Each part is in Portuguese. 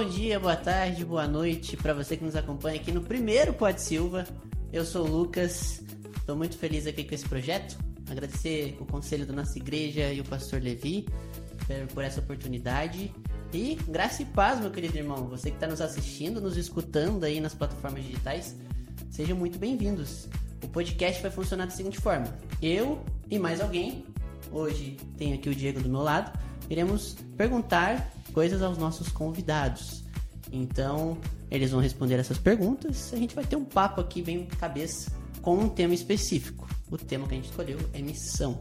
Bom dia, boa tarde, boa noite para você que nos acompanha aqui no primeiro Pode Silva. Eu sou o Lucas, estou muito feliz aqui com esse projeto. Agradecer o conselho da nossa igreja e o pastor Levi por essa oportunidade. E graça e paz, meu querido irmão. Você que está nos assistindo, nos escutando aí nas plataformas digitais, sejam muito bem-vindos. O podcast vai funcionar da seguinte forma: eu e mais alguém, hoje tenho aqui o Diego do meu lado, iremos perguntar coisas aos nossos convidados. Então, eles vão responder essas perguntas. A gente vai ter um papo aqui bem cabeça com um tema específico. O tema que a gente escolheu é missão.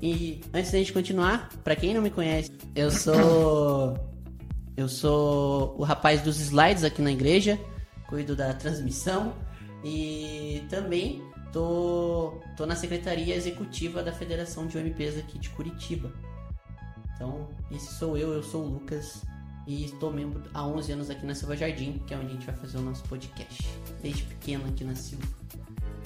E antes da gente continuar, para quem não me conhece, eu sou eu sou o rapaz dos slides aqui na igreja, cuido da transmissão e também tô, tô na secretaria executiva da Federação de OMPs aqui de Curitiba. Então, esse sou eu, eu sou o Lucas e estou membro há 11 anos aqui na Silva Jardim, que é onde a gente vai fazer o nosso podcast, desde pequeno aqui na Silva.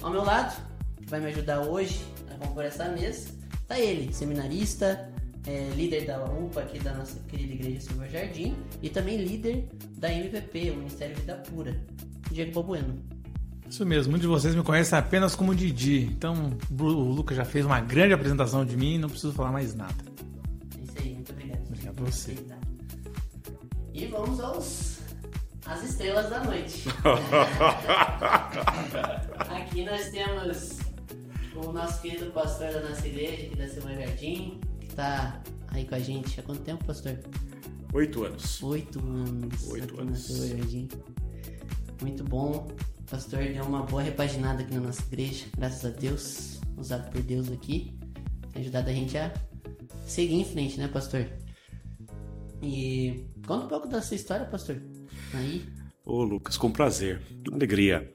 Ao meu lado, que vai me ajudar hoje a compor essa mesa, tá ele, seminarista, é, líder da UPA aqui da nossa querida igreja Silva Jardim e também líder da MPP, o Ministério Vida Pura, Diego Bobueno. Isso mesmo, muitos de vocês me conhecem apenas como Didi, então o Lucas já fez uma grande apresentação de mim, não preciso falar mais nada você. E vamos aos as estrelas da noite. aqui nós temos o nosso querido pastor da nossa igreja, aqui da Semana Jardim, que está aí com a gente há quanto tempo, pastor? Oito anos. Oito anos. Oito anos. Jardim. Muito bom. O pastor deu uma boa repaginada aqui na nossa igreja, graças a Deus, usado por Deus aqui. Tem ajudado a gente a seguir em frente, né, pastor? E conta um pouco da sua história, pastor. Aí. Ô, Lucas, com prazer. Alegria.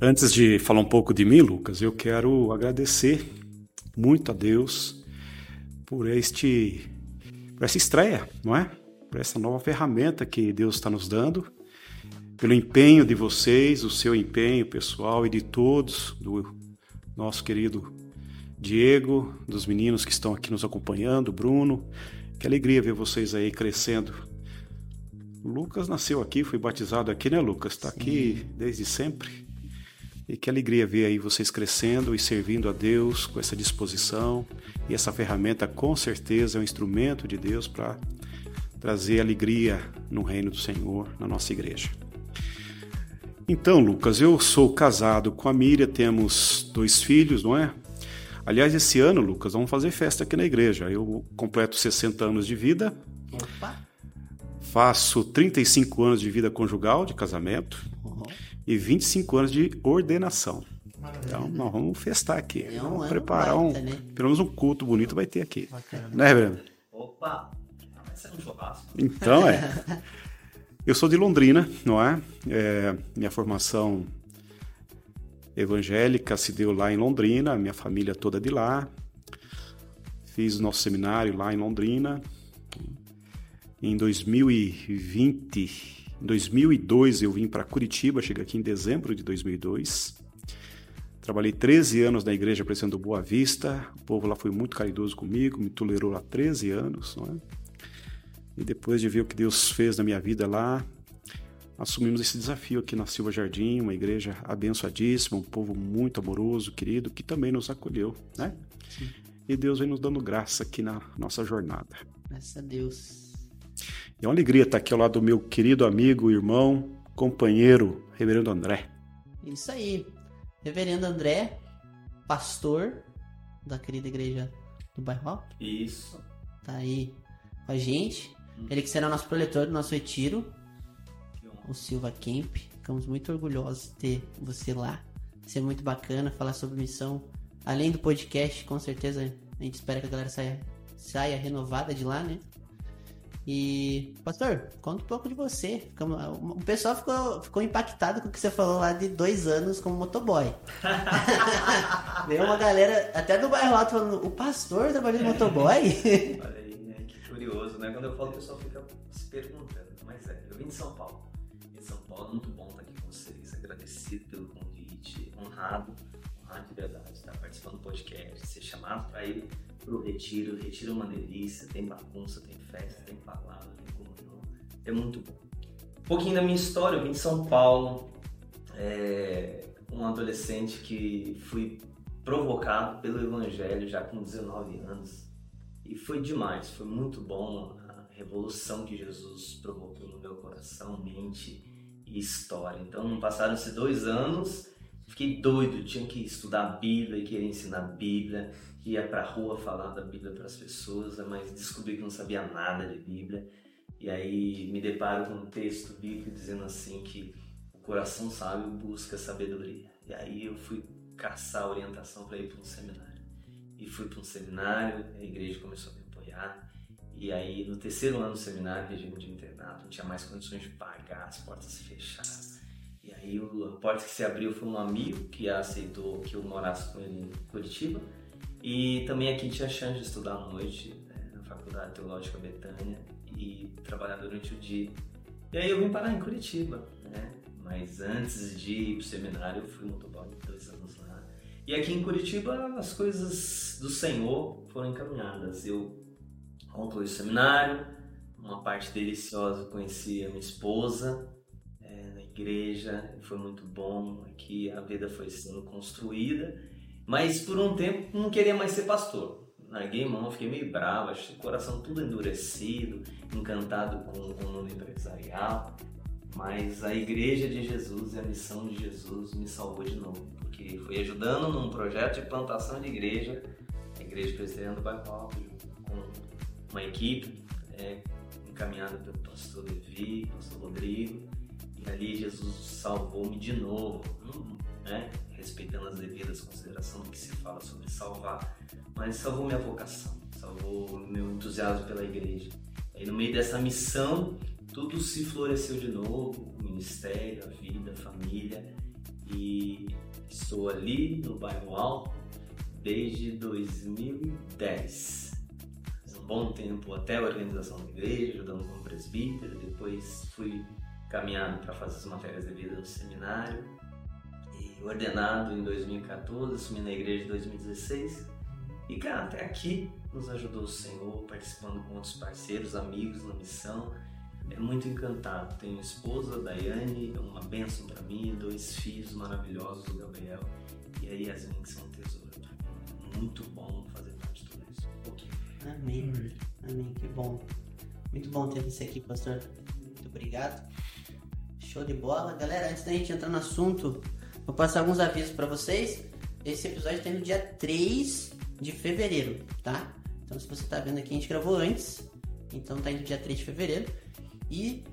Antes de falar um pouco de mim, Lucas, eu quero agradecer muito a Deus por este por essa estreia, não é? Por essa nova ferramenta que Deus está nos dando, pelo empenho de vocês, o seu empenho pessoal e de todos, do nosso querido Diego, dos meninos que estão aqui nos acompanhando, Bruno, que alegria ver vocês aí crescendo. Lucas nasceu aqui, foi batizado aqui, né, Lucas? Está aqui desde sempre. E que alegria ver aí vocês crescendo e servindo a Deus com essa disposição. E essa ferramenta, com certeza, é um instrumento de Deus para trazer alegria no reino do Senhor, na nossa igreja. Então, Lucas, eu sou casado com a Miriam, temos dois filhos, não é? Aliás, esse ano, Lucas, vamos fazer festa aqui na igreja. Eu completo 60 anos de vida. Opa. Faço 35 anos de vida conjugal, de casamento, uhum. e 25 anos de ordenação. Maravilha. Então, nós vamos festar aqui. É um vamos preparar um, né? pelo menos um culto bonito vai ter aqui. Bacana. Né, Breno? Opa! Vai ser um churrasco. Então, é. Eu sou de Londrina, não é? é minha formação evangélica se deu lá em Londrina, minha família toda de lá. Fiz nosso seminário lá em Londrina. Em 2020, em 2002 eu vim para Curitiba, cheguei aqui em dezembro de 2002. Trabalhei 13 anos na igreja Presidente Boa Vista. O povo lá foi muito caridoso comigo, me tolerou há 13 anos. Não é? E depois de ver o que Deus fez na minha vida lá, assumimos esse desafio aqui na Silva Jardim, uma igreja abençoadíssima, um povo muito amoroso, querido, que também nos acolheu, né? Sim. E Deus vem nos dando graça aqui na nossa jornada. Graças a Deus. É uma alegria estar aqui ao lado do meu querido amigo, irmão, companheiro, Reverendo André. Isso aí. Reverendo André, pastor da querida igreja do bairro. Isso. Tá aí com a gente. Ele que será nosso proletor do nosso retiro o Silva Camp. Ficamos muito orgulhosos de ter você lá. Vai ser muito bacana falar sobre missão. Além do podcast, com certeza a gente espera que a galera saia, saia renovada de lá, né? E, pastor, conta um pouco de você. O pessoal ficou, ficou impactado com o que você falou lá de dois anos como motoboy. Veio uma galera, até do bairro alto, falando: o pastor trabalhou de motoboy? Olha aí, né? Que curioso, né? Quando eu falo, o pessoal fica se perguntando. Mas é, eu vim de São Paulo. São Paulo. Muito bom estar aqui com vocês. Agradecido pelo convite. Honrado, honrado de verdade estar participando do podcast, ser chamado para ir para o retiro. Retiro é uma delícia. Tem bagunça, tem festa, tem palavra, tem comunhão. é muito bom. Um pouquinho da minha história, eu vim de São Paulo, é, um adolescente que fui provocado pelo Evangelho já com 19 anos. E foi demais, foi muito bom a revolução que Jesus provocou no meu coração, mente e história. Então passaram-se dois anos, fiquei doido, tinha que estudar a Bíblia e querer ensinar a Bíblia, ia para a rua falar da Bíblia para as pessoas, mas descobri que não sabia nada de Bíblia. E aí me deparo com um texto bíblico dizendo assim que o coração sábio busca sabedoria. E aí eu fui caçar orientação para ir para um seminário. E fui para um seminário, a igreja começou a me apoiar. E aí, no terceiro ano do seminário, regime de internato, não tinha mais condições de pagar, as portas fecharam. E aí, a porta que se abriu foi um amigo que aceitou que eu morasse com ele em Curitiba. E também aqui tinha chance de estudar à noite, né, na Faculdade Teológica Betânia, e trabalhar durante o dia. E aí eu vim parar em Curitiba, né? Mas antes de ir pro seminário, eu fui motoboy dois anos lá. E aqui em Curitiba, as coisas do Senhor foram encaminhadas. Eu concluí o seminário, uma parte deliciosa, conheci a minha esposa é, na igreja, foi muito bom. Aqui a vida foi sendo construída, mas por um tempo não queria mais ser pastor. Larguei mão, fiquei meio bravo, achei o coração tudo endurecido, encantado com, com o mundo empresarial. Mas a igreja de Jesus e a missão de Jesus me salvou de novo, porque fui ajudando num projeto de plantação de igreja, a Igreja Presbiteriana do Bairro Alto, com uma equipe é, encaminhada pelo pastor Levi, pastor Rodrigo, e ali Jesus salvou-me de novo, né? respeitando as devidas considerações que se fala sobre salvar, mas salvou minha vocação, salvou meu entusiasmo pela igreja. E no meio dessa missão, tudo se floresceu de novo, o ministério, a vida, a família, e estou ali no bairro Alto desde 2010. Bom tempo até a organização da igreja, ajudando como presbítero, depois fui caminhando para fazer as matérias de vida no seminário, e ordenado em 2014, assumi na igreja em 2016, e cara, até aqui nos ajudou o Senhor, participando com outros parceiros, amigos na missão, é muito encantado. Tenho esposa, Daiane, uma bênção para mim, dois filhos maravilhosos, o Gabriel e a Yasmin, que são um tesouro. Muito bom Okay. Amém. Amém. Que bom. Muito bom ter você aqui, pastor. Muito obrigado. Show de bola. Galera, antes da gente entrar no assunto, vou passar alguns avisos para vocês. Esse episódio tem no dia 3 de fevereiro, tá? Então, se você tá vendo aqui, a gente gravou antes. Então, tá indo dia 3 de fevereiro. E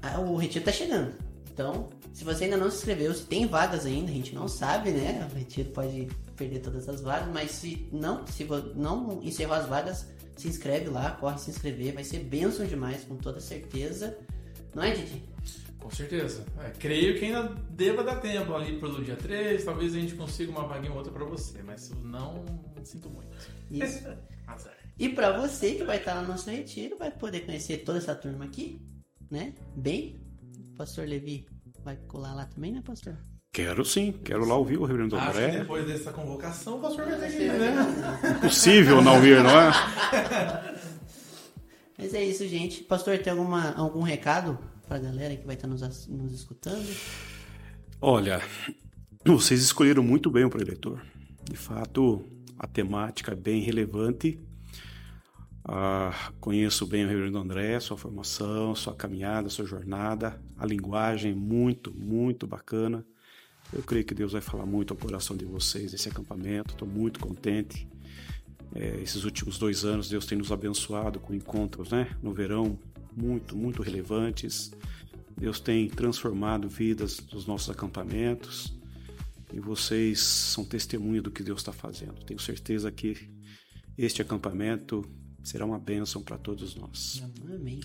ah, o retiro tá chegando. Então, se você ainda não se inscreveu, se tem vagas ainda, a gente não sabe, né? O retiro pode perder todas as vagas, mas se não, se não encerrou as vagas, se inscreve lá, corre se inscrever, vai ser bênção demais, com toda certeza. Não é, Didi? Com certeza. É, creio que ainda deva dar tempo ali pelo dia 3, talvez a gente consiga uma vaguinha ou outra para você, mas não, sinto muito. Isso. e para você que vai estar no nosso retiro, vai poder conhecer toda essa turma aqui, né? Bem, pastor Levi vai colar lá também, né, pastor? Quero sim, quero lá ouvir o reverendo Acho André. que depois dessa convocação, o pastor vai ter que ir, né? Impossível não ouvir, não é? Mas é isso, gente. Pastor, tem alguma, algum recado pra galera que vai estar nos, nos escutando? Olha, vocês escolheram muito bem o preletor. De fato, a temática é bem relevante ah, conheço bem o Reverendo André, sua formação, sua caminhada, sua jornada, a linguagem muito, muito bacana. Eu creio que Deus vai falar muito ao coração de vocês esse acampamento. Estou muito contente. É, esses últimos dois anos Deus tem nos abençoado com encontros, né? No verão muito, muito relevantes. Deus tem transformado vidas dos nossos acampamentos e vocês são testemunha do que Deus está fazendo. Tenho certeza que este acampamento será uma bênção para todos nós. Amém.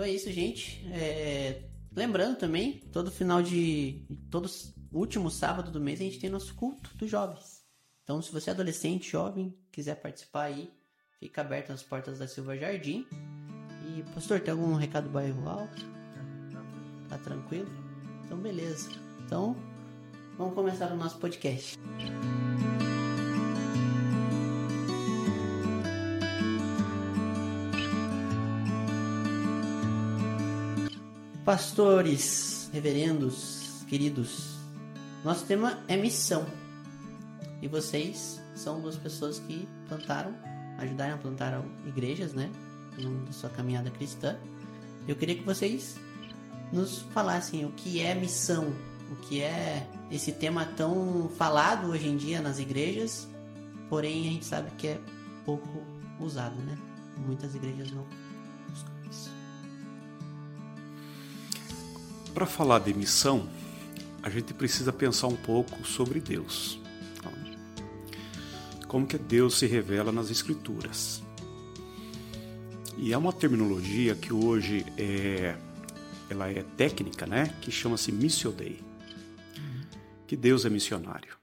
Então é isso, gente. É... Lembrando também, todo final de. Todo último sábado do mês a gente tem nosso culto dos jovens. Então, se você é adolescente, jovem, quiser participar aí, fica aberto as portas da Silva Jardim. E, pastor, tem algum recado do bairro alto? Tá tranquilo? Então, beleza. Então, vamos começar o nosso podcast. Pastores, reverendos, queridos, nosso tema é missão. E vocês são duas pessoas que plantaram, ajudaram a plantar igrejas, né? Da sua caminhada cristã. Eu queria que vocês nos falassem o que é missão, o que é esse tema tão falado hoje em dia nas igrejas, porém a gente sabe que é pouco usado, né? Muitas igrejas não Para falar de missão, a gente precisa pensar um pouco sobre Deus. Como que Deus se revela nas Escrituras. E é uma terminologia que hoje é, ela é técnica, né? Que chama-se Missio Dei. Que Deus é missionário.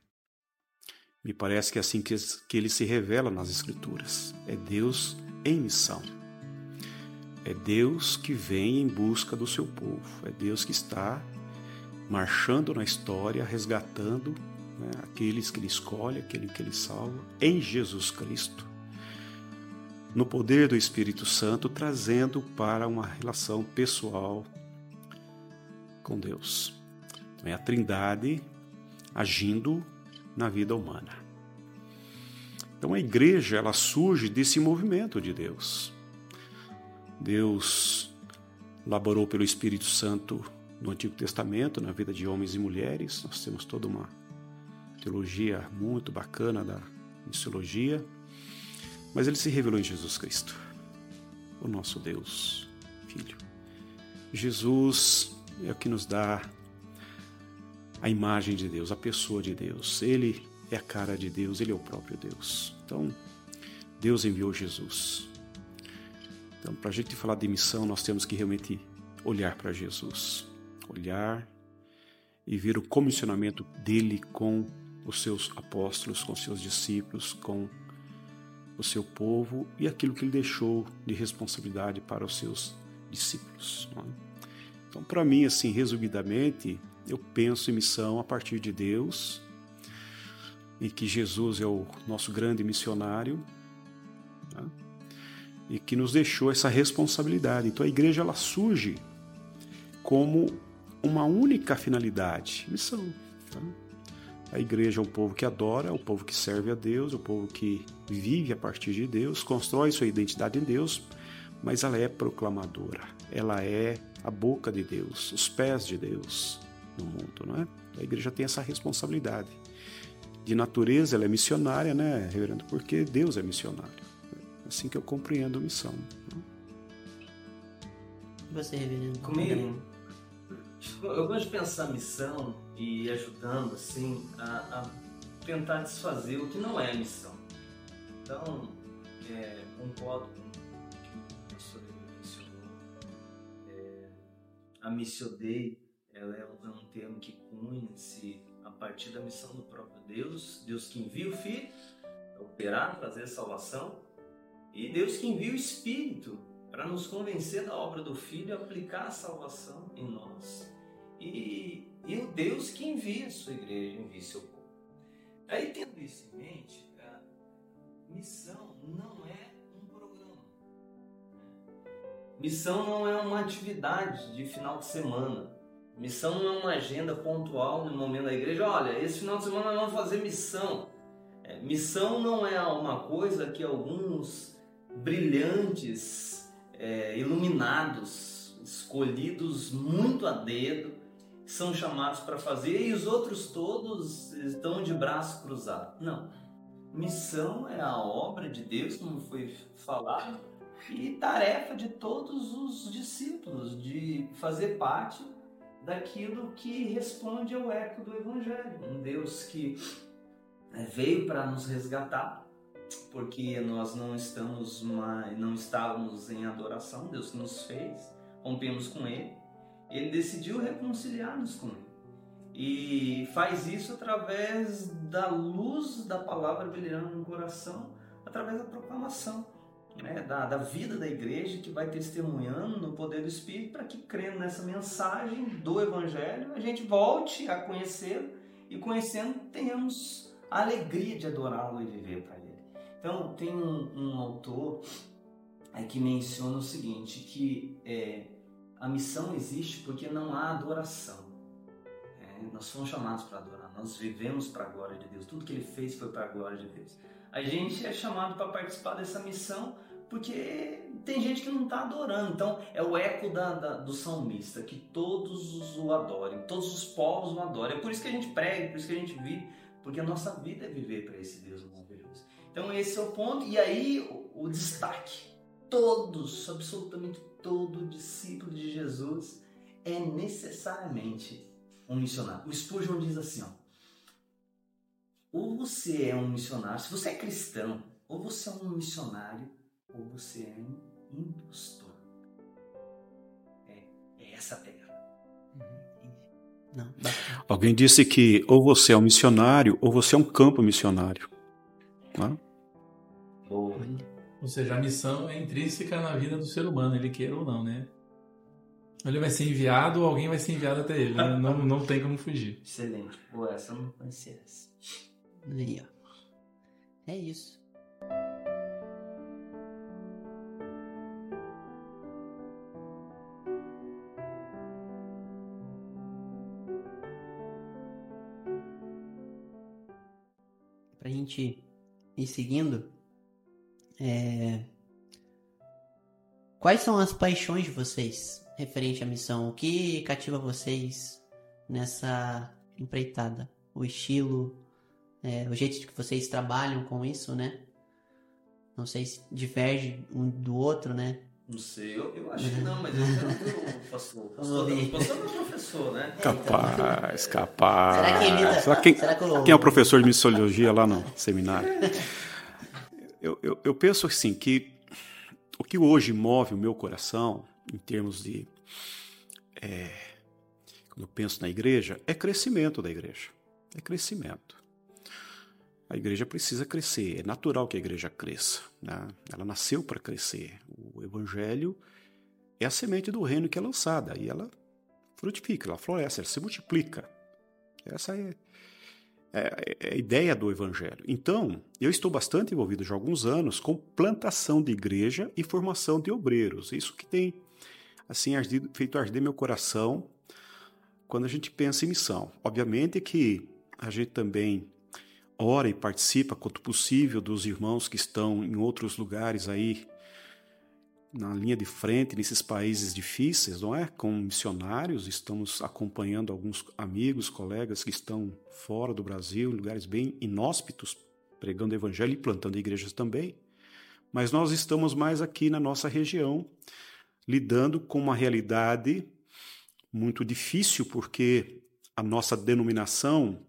Me parece que é assim que, que ele se revela nas Escrituras. É Deus em missão. É Deus que vem em busca do seu povo. É Deus que está marchando na história, resgatando né, aqueles que Ele escolhe, aquele que Ele salva, em Jesus Cristo, no poder do Espírito Santo, trazendo para uma relação pessoal com Deus. É a Trindade agindo na vida humana. Então a igreja ela surge desse movimento de Deus. Deus laborou pelo Espírito Santo no Antigo Testamento, na vida de homens e mulheres. Nós temos toda uma teologia muito bacana da missiologia. Mas ele se revelou em Jesus Cristo, o nosso Deus, Filho. Jesus é o que nos dá a imagem de Deus, a pessoa de Deus. Ele é a cara de Deus, ele é o próprio Deus. Então, Deus enviou Jesus. Então, para a gente falar de missão, nós temos que realmente olhar para Jesus, olhar e ver o comissionamento dele com os seus apóstolos, com seus discípulos, com o seu povo e aquilo que ele deixou de responsabilidade para os seus discípulos. É? Então, para mim, assim, resumidamente, eu penso em missão a partir de Deus e que Jesus é o nosso grande missionário. Tá? E que nos deixou essa responsabilidade. Então a igreja ela surge como uma única finalidade, missão. Tá? A igreja é um povo que adora, é um povo que serve a Deus, é um povo que vive a partir de Deus, constrói sua identidade em Deus, mas ela é proclamadora, ela é a boca de Deus, os pés de Deus no mundo, não é? A igreja tem essa responsabilidade. De natureza ela é missionária, né, reverendo? Porque Deus é missionário assim que eu compreendo a missão. E você, reverendo? Comigo? Eu gosto de pensar missão e ajudando assim a, a tentar desfazer o que não é missão. Então, é, concordo com o que o professor mencionou. É, a Missio Dei ela é um, é um termo que cunha-se a partir da missão do próprio Deus, Deus que envia o Filho a operar, trazer a salvação, e Deus que envia o Espírito para nos convencer da obra do Filho e aplicar a salvação em nós. E, e o Deus que envia a sua igreja, envia seu povo. Aí, tendo isso em mente, a missão não é um programa. Missão não é uma atividade de final de semana. Missão não é uma agenda pontual no momento da igreja. Olha, esse final de semana nós vamos fazer missão. É, missão não é uma coisa que alguns brilhantes, é, iluminados, escolhidos muito a dedo, são chamados para fazer e os outros todos estão de braço cruzado. Não. Missão é a obra de Deus, como foi falado, e tarefa de todos os discípulos de fazer parte daquilo que responde ao eco do Evangelho. Um Deus que é, veio para nos resgatar, porque nós não estamos mais, não estávamos em adoração, Deus nos fez, rompemos com Ele, Ele decidiu reconciliar-nos com Ele. E faz isso através da luz da palavra brilhando no coração, através da proclamação né, da, da vida da igreja que vai testemunhando no poder do Espírito para que, crendo nessa mensagem do Evangelho, a gente volte a conhecê-lo e, conhecendo, tenhamos a alegria de adorá-lo e viver para Ele. Então, tem um, um autor é, que menciona o seguinte, que é, a missão existe porque não há adoração. É, nós fomos chamados para adorar, nós vivemos para a glória de Deus. Tudo que Ele fez foi para a glória de Deus. A gente é chamado para participar dessa missão porque tem gente que não está adorando. Então é o eco da, da, do salmista, que todos o adorem, todos os povos o adorem. É por isso que a gente prega, por isso que a gente vive, porque a nossa vida é viver para esse Deus maravilhoso. Então esse é o ponto. E aí o, o destaque: todos, absolutamente todo discípulo de Jesus é necessariamente um missionário. O Spurgeon diz assim: ó, ou você é um missionário, se você é cristão, ou você é um missionário ou você é um impostor. É, é essa a pegada. Uhum, Não, Alguém disse que ou você é um missionário ou você é um campo missionário. Né? Boa. Ou seja, a missão é intrínseca na vida do ser humano, ele queira ou não, né? Ele vai ser enviado ou alguém vai ser enviado até ele. né? Não, não tem como fugir. Excelente. Boa, essa não conhecia essa. Aí, ó. É isso. Pra gente ir seguindo, é... quais são as paixões de vocês referente à missão? O que cativa vocês nessa empreitada? O estilo, é, o jeito que vocês trabalham com isso, né? Não sei se diverge um do outro, né? Não sei, eu, eu acho que não, mas eu quero ver o pastor. Pastor, é professor, né? Capaz, capaz. Será que imita? Será que- Será que o- Quem é o professor de missiologia lá no seminário? Eu, eu, eu penso assim que o que hoje move o meu coração, em termos de. é, quando eu penso na igreja, é crescimento da igreja. É crescimento. A igreja precisa crescer, é natural que a igreja cresça. né? Ela nasceu para crescer. O evangelho é a semente do reino que é lançada e ela frutifica, ela floresce, ela se multiplica. Essa é, é- é a ideia do Evangelho. Então, eu estou bastante envolvido já há alguns anos com plantação de igreja e formação de obreiros. Isso que tem assim ardido- feito arder meu coração quando a gente pensa em missão. Obviamente que a gente também ora e participa quanto possível dos irmãos que estão em outros lugares aí na linha de frente nesses países difíceis, não é? Com missionários, estamos acompanhando alguns amigos, colegas que estão fora do Brasil, em lugares bem inóspitos, pregando evangelho e plantando igrejas também. Mas nós estamos mais aqui na nossa região, lidando com uma realidade muito difícil, porque a nossa denominação,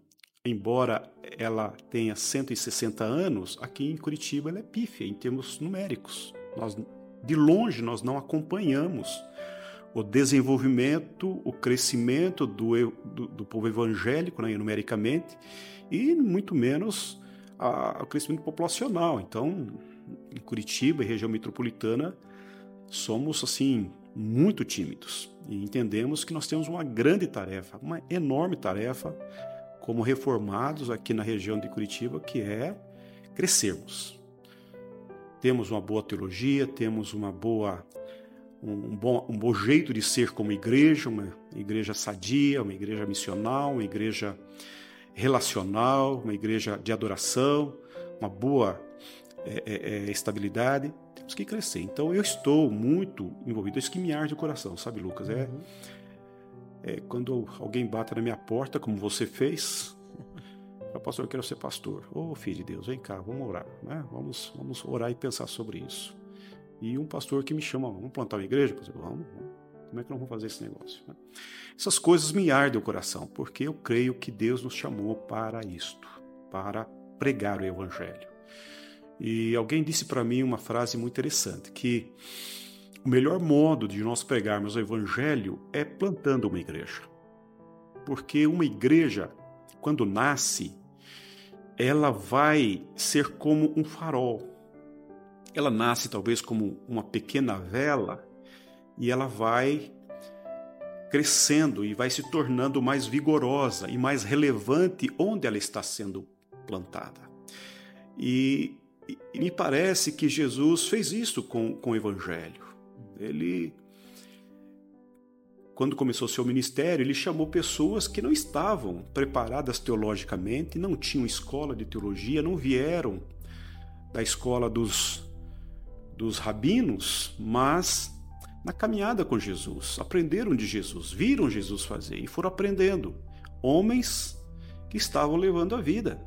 embora ela tenha 160 anos, aqui em Curitiba ela é pífia em termos numéricos. Nós de longe nós não acompanhamos o desenvolvimento, o crescimento do, do, do povo evangélico, né, numericamente, e muito menos a- o crescimento populacional. Então, em Curitiba e região metropolitana, somos assim muito tímidos e entendemos que nós temos uma grande tarefa, uma enorme tarefa como reformados aqui na região de Curitiba, que é crescermos temos uma boa teologia, temos uma boa um, bom, um bom jeito de ser como igreja, uma igreja sadia, uma igreja missional, uma igreja relacional, uma igreja de adoração, uma boa é, é, é, estabilidade. Temos que crescer. Então eu estou muito envolvido. Isso que me arde o coração, sabe, Lucas? É, é quando alguém bate na minha porta, como você fez, Fala, pastor, eu quero ser pastor. Ô filho de Deus, vem cá, vamos orar. Né? Vamos, vamos orar e pensar sobre isso. E um pastor que me chama, vamos plantar uma igreja? Pastor, vamos, vamos. Como é que nós vamos fazer esse negócio? né? Essas coisas me ardem o coração, porque eu creio que Deus nos chamou para isto, para pregar o evangelho. E alguém disse para mim uma frase muito interessante, que o melhor modo de nós pregarmos o evangelho é plantando uma igreja. Porque uma igreja, quando nasce, ela vai ser como um farol. Ela nasce talvez como uma pequena vela e ela vai crescendo e vai se tornando mais vigorosa e mais relevante onde ela está sendo plantada. E, e me parece que Jesus fez isso com, com o Evangelho. Ele quando começou seu ministério, ele chamou pessoas que não estavam preparadas teologicamente, não tinham escola de teologia, não vieram da escola dos, dos rabinos, mas na caminhada com Jesus, aprenderam de Jesus, viram Jesus fazer e foram aprendendo. Homens que estavam levando a vida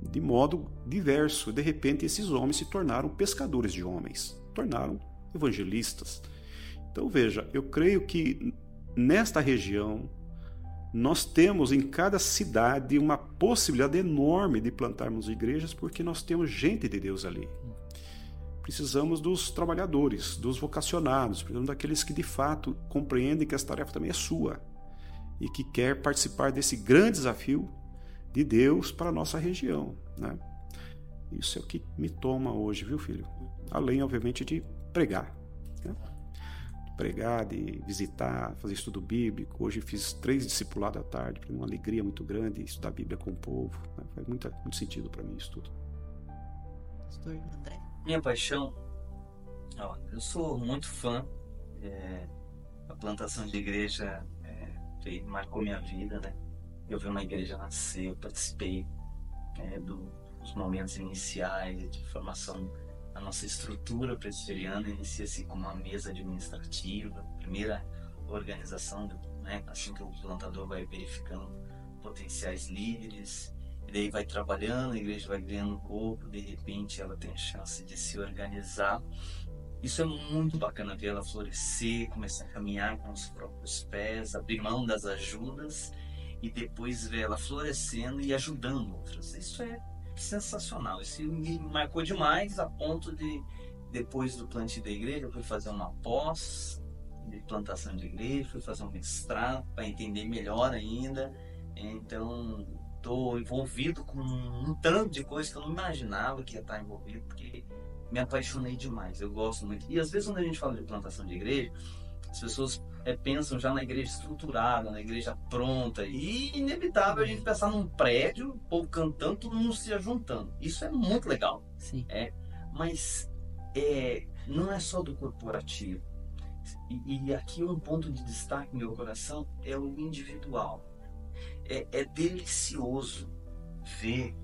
de modo diverso. De repente, esses homens se tornaram pescadores de homens, tornaram evangelistas. Então, veja, eu creio que nesta região nós temos em cada cidade uma possibilidade enorme de plantarmos igrejas porque nós temos gente de Deus ali. Precisamos dos trabalhadores, dos vocacionados, precisamos daqueles que de fato compreendem que essa tarefa também é sua e que quer participar desse grande desafio de Deus para a nossa região. Né? Isso é o que me toma hoje, viu, filho? Além, obviamente, de pregar. Né? Pregar, de visitar, fazer estudo bíblico. Hoje fiz três discipulados à tarde, para uma alegria muito grande estudar a Bíblia com o povo. Né? Faz muito, muito sentido para mim isso tudo. Minha paixão, ó, eu sou muito fã. É, a plantação de igreja é, marcou minha vida, né? Eu vi uma igreja nascer, eu participei é, do, dos momentos iniciais de formação a nossa estrutura presbiteriana inicia-se com uma mesa administrativa, primeira organização, né, assim que o plantador vai verificando potenciais líderes, e daí vai trabalhando, a igreja vai ganhando corpo, de repente ela tem a chance de se organizar. Isso é muito bacana ver ela florescer, começar a caminhar com os próprios pés, abrir mão das ajudas e depois ver ela florescendo e ajudando outras. Isso é sensacional. Isso me marcou demais a ponto de, depois do plantio da igreja, eu fui fazer uma pós de plantação de igreja, fui fazer um mestrado para entender melhor ainda. Então, estou envolvido com um tanto de coisas que eu não imaginava que ia estar envolvido, porque me apaixonei demais. Eu gosto muito. E às vezes, quando a gente fala de plantação de igreja, as pessoas é, pensam já na igreja estruturada, na igreja pronta. E inevitável a gente pensar num prédio, o povo cantando, todo mundo se juntando. Isso é muito legal. Sim. É, mas é, não é só do corporativo. E, e aqui um ponto de destaque no meu coração é o individual. É, é delicioso ver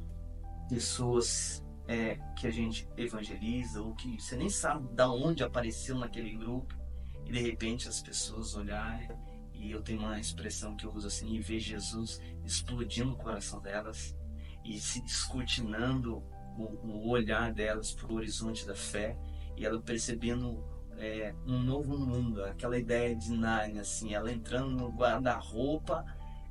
pessoas é, que a gente evangeliza ou que você nem sabe da onde apareceu naquele grupo e de repente as pessoas olharem e eu tenho uma expressão que eu uso assim, e ver Jesus explodindo o coração delas e se descortinando o, o olhar delas para o horizonte da fé e ela percebendo é, um novo mundo, aquela ideia de Nárnia, assim, ela entrando no guarda-roupa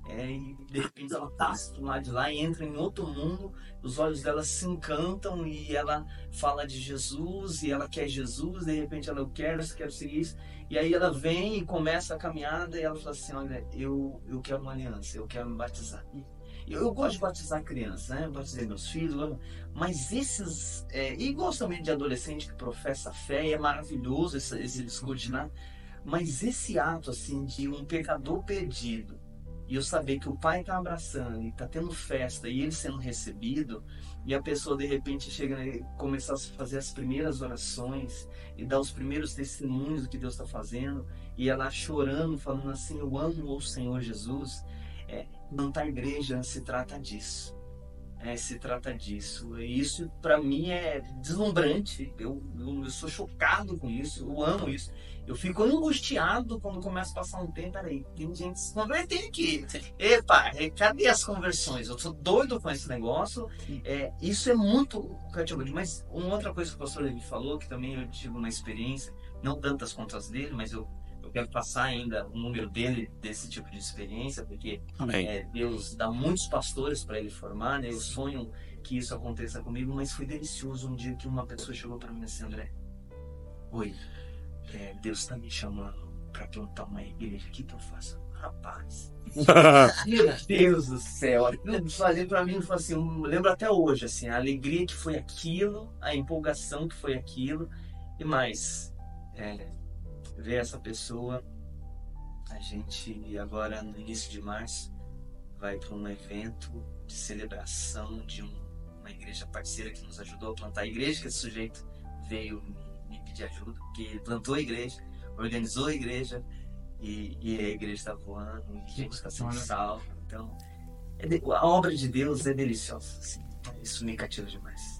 é, e de repente ela passa do lado de lá e entra em outro mundo, os olhos dela se encantam e ela fala de Jesus e ela quer Jesus, de repente ela, eu quero, eu quero seguir isso. E aí ela vem e começa a caminhada e ela fala assim, olha, eu, eu quero uma aliança, eu quero me batizar. Eu, eu gosto de batizar crianças, né? Eu batizei meus filhos, mas esses. É, e gosto também de adolescente que professa fé, e é maravilhoso esse, esse? Mas esse ato, assim, de um pecador perdido, e eu saber que o pai está abraçando e está tendo festa e ele sendo recebido, e a pessoa de repente chega e começar a fazer as primeiras orações e dar os primeiros testemunhos do que Deus está fazendo, e ela chorando, falando assim: Eu amo o Senhor Jesus. É, plantar igreja se trata disso. É, se trata disso. E isso para mim é deslumbrante. Eu, eu, eu, sou chocado com isso. Eu amo isso. Eu fico angustiado quando começa a passar um tempo. Peraí, tem gente se convertendo aqui. Epa, é, cadê as conversões? Eu tô doido com esse negócio. É, isso é muito cativante. Mas uma outra coisa que o pastor Levi falou, que também eu tive uma experiência, não tantas quanto as dele, mas eu, eu quero passar ainda o número dele desse tipo de experiência, porque é, Deus dá muitos pastores para ele formar, né? Eu sonho que isso aconteça comigo, mas foi delicioso um dia que uma pessoa chegou para mim assim, André, oi, é, Deus está me chamando para plantar uma igreja. O que, que eu faço? Rapaz. Meu Deus do céu. Fazer para mim, assim, eu lembro até hoje, assim, a alegria que foi aquilo, a empolgação que foi aquilo, e mais, é, ver essa pessoa, a gente agora no início de março vai para um evento de celebração de um, uma igreja parceira que nos ajudou a plantar a igreja, que esse sujeito veio pedir ajuda, porque ele plantou a igreja, organizou a igreja, e, e a igreja está voando, e gente está sendo salva. Então, é de- a obra de Deus é deliciosa. Assim. Isso me cativa demais.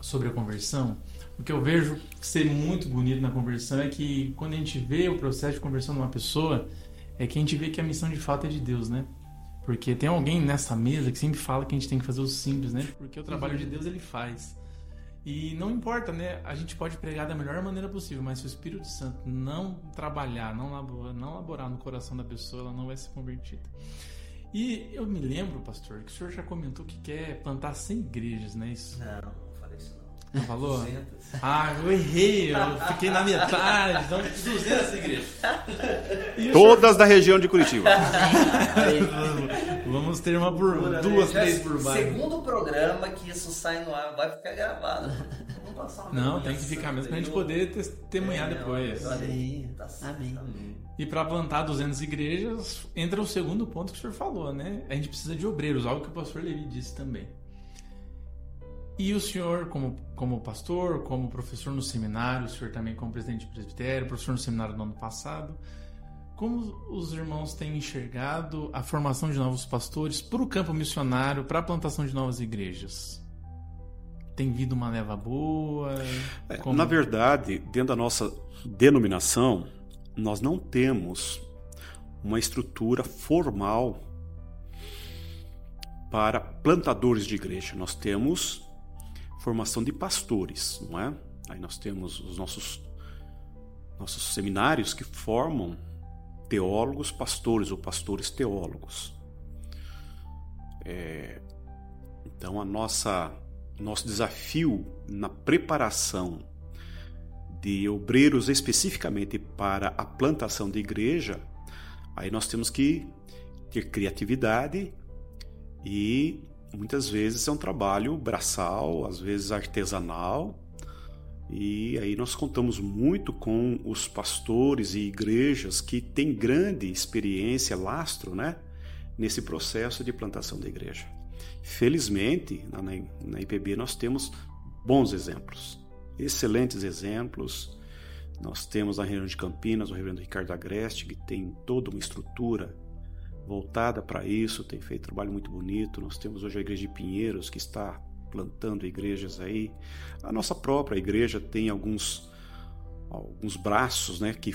Sobre a conversão, o que eu vejo ser muito bonito na conversão é que quando a gente vê o processo de conversão de uma pessoa, é que a gente vê que a missão de fato é de Deus, né? Porque tem alguém nessa mesa que sempre fala que a gente tem que fazer o simples, né? Porque o trabalho de Deus ele faz. E não importa, né? A gente pode pregar da melhor maneira possível, mas se o Espírito Santo não trabalhar, não laborar, não laborar no coração da pessoa, ela não vai ser convertida. E eu me lembro, pastor, que o senhor já comentou que quer plantar 100 igrejas, Não, falei isso não. Não falou? 200. Ah, eu errei, eu fiquei na metade, então 200 igrejas. Todas da região de Curitiba. Vamos ter uma por duas, Já três por baixo. Segundo programa que isso sai no ar, vai ficar gravado. Vamos passar uma Não, tem que ficar mesmo pra gente poder testemunhar É, depois. olha aí. Tá amém. E para plantar 200 igrejas, entra o segundo ponto que o senhor falou, né? A gente precisa de obreiros, algo que o pastor Levi disse também. E o senhor, como, como pastor, como professor no seminário, o senhor também como presidente de presbitério, professor no seminário no ano passado, como os irmãos têm enxergado a formação de novos pastores para o campo missionário, para a plantação de novas igrejas? Tem vindo uma leva boa? É, Como- Na verdade, dentro da nossa denominação, nós não temos uma estrutura formal para plantadores de igreja. Nós temos formação de pastores, não é? Aí nós temos os nossos nossos seminários que formam teólogos pastores ou pastores teólogos. É, então a nossa nosso desafio na preparação de obreiros especificamente para a plantação de igreja, aí nós temos que ter criatividade e muitas vezes é um trabalho braçal, às vezes artesanal. E aí nós contamos muito com os pastores e igrejas que têm grande experiência, lastro, né, nesse processo de plantação da igreja. Felizmente, na, IPB nós temos bons exemplos, excelentes exemplos. Nós temos na região de Campinas o reverendo Ricardo Agreste, que tem toda uma estrutura voltada para isso, tem feito trabalho muito bonito. Nós temos hoje a igreja de Pinheiros, que está plantando igrejas aí. A nossa própria igreja tem alguns, alguns braços né, que,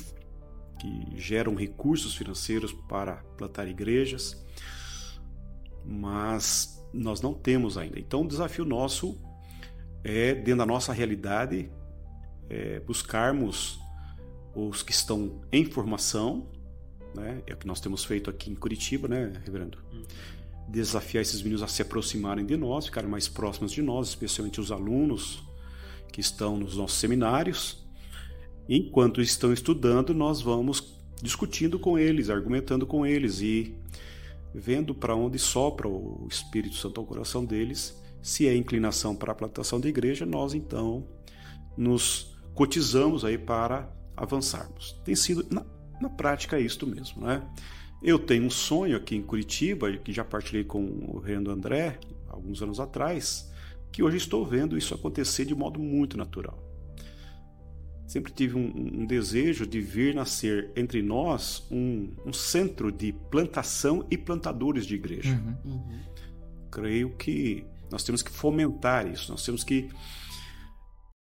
que geram recursos financeiros para plantar igrejas, mas nós não temos ainda. Então, o desafio nosso é, dentro da nossa realidade, é buscarmos os que estão em formação, né? é o que nós temos feito aqui em Curitiba, né, Reverendo? Desafiar esses meninos a se aproximarem de nós, ficarem mais próximos de nós, especialmente os alunos que estão nos nossos seminários. Enquanto estão estudando, nós vamos discutindo com eles, argumentando com eles e vendo para onde sopra o Espírito Santo ao coração deles. Se é inclinação para a plantação da igreja, nós então nos cotizamos aí para avançarmos. Tem sido, na, prática, é isto mesmo, né? Eu tenho um sonho aqui em Curitiba, que já partilhei com o Renan André, alguns anos atrás, que hoje estou vendo isso acontecer de modo muito natural. Sempre tive um, um desejo de vir nascer entre nós um, um, centro de plantação e plantadores de igreja. Uhum. Uhum. Creio que nós temos que fomentar isso, nós temos que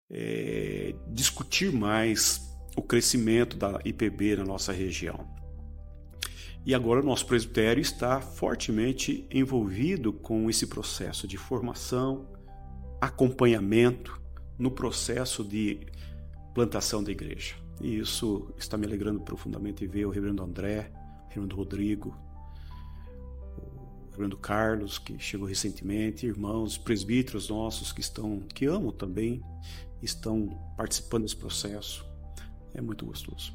é, discutir mais o crescimento da IPB na nossa região. E agora o nosso presbitério está fortemente envolvido com esse processo de formação, acompanhamento no processo de plantação da igreja. E isso está me alegrando profundamente ver o reverendo André, o reverendo Rodrigo, o reverendo Carlos, que chegou recentemente, irmãos, presbíteros nossos que estão, que amam também, estão participando desse processo. É muito gostoso.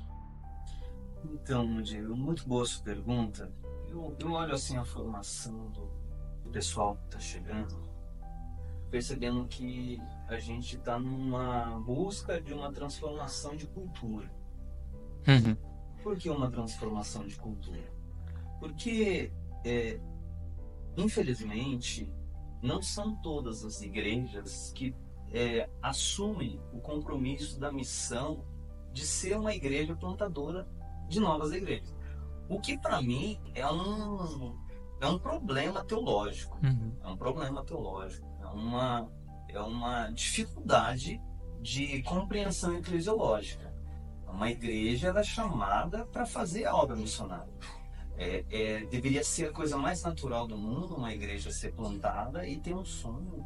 Então, Diego, muito boa sua pergunta. Eu, eu olho assim a formação do, pessoal que está chegando, percebendo que a gente está numa busca de uma transformação de cultura. Uhum. Por que uma transformação de cultura? Porque, é, infelizmente, não são todas as igrejas que é, assumem o compromisso da missão de ser uma igreja plantadora de novas igrejas. O que para mim é um, é um problema teológico. Uhum. É um problema teológico. É uma, é uma dificuldade de compreensão eclesiológica. Uma igreja é chamada para fazer a obra missionária. É, é, deveria ser a coisa mais natural do mundo uma igreja ser plantada e ter um sonho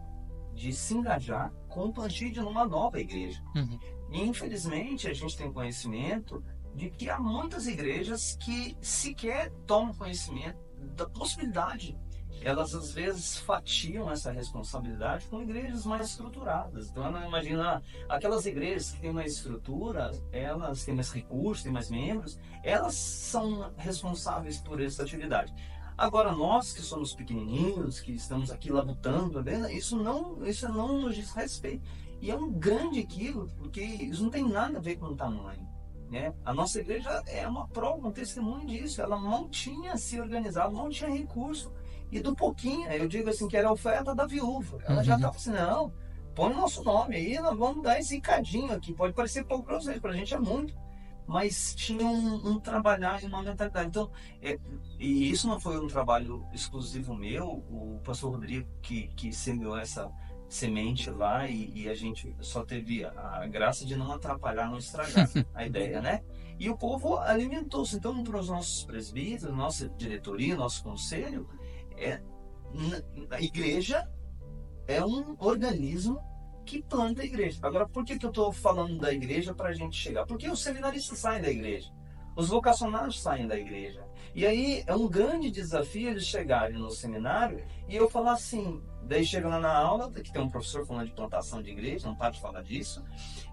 de se engajar com o plantio de uma nova igreja. Uhum. Infelizmente a gente tem conhecimento de que há muitas igrejas que sequer tomam conhecimento da possibilidade elas às vezes fatiam essa responsabilidade com igrejas mais estruturadas. Então, imagina aquelas igrejas que têm mais estrutura, elas têm mais recursos, têm mais membros, elas são responsáveis por essa atividade. Agora, nós que somos pequenininhos, que estamos aqui labutando, tá isso não, isso não nos diz respeito. E é um grande equívoco, porque isso não tem nada a ver com o tamanho. Né? A nossa igreja é uma prova, um testemunho disso. Ela não tinha se organizado, não tinha recurso e do pouquinho, eu digo assim, que era a oferta da viúva. Ela uhum. já estava assim, não, põe o nosso nome aí, nós vamos dar esse encadinho aqui. Pode parecer pouco para vocês, para a gente é muito. Mas tinha um, um trabalhar e uma mentalidade. Então, é, e isso não foi um trabalho exclusivo meu, o pastor Rodrigo que, que semeou essa semente lá e, e, a gente só teve a graça de não atrapalhar, não estragar a ideia, né? E o povo alimentou-se. Então, para os nossos presbíteros, nossa diretoria, nosso conselho, é, a igreja é um organismo que planta a igreja. Agora, por que, que eu estou falando da igreja para a gente chegar? Porque os seminaristas saem da igreja, os vocacionados saem da igreja. E aí é um grande desafio eles chegarem no seminário e eu falar assim, daí chega lá na aula, que tem um professor falando de plantação de igreja, não para de falar disso,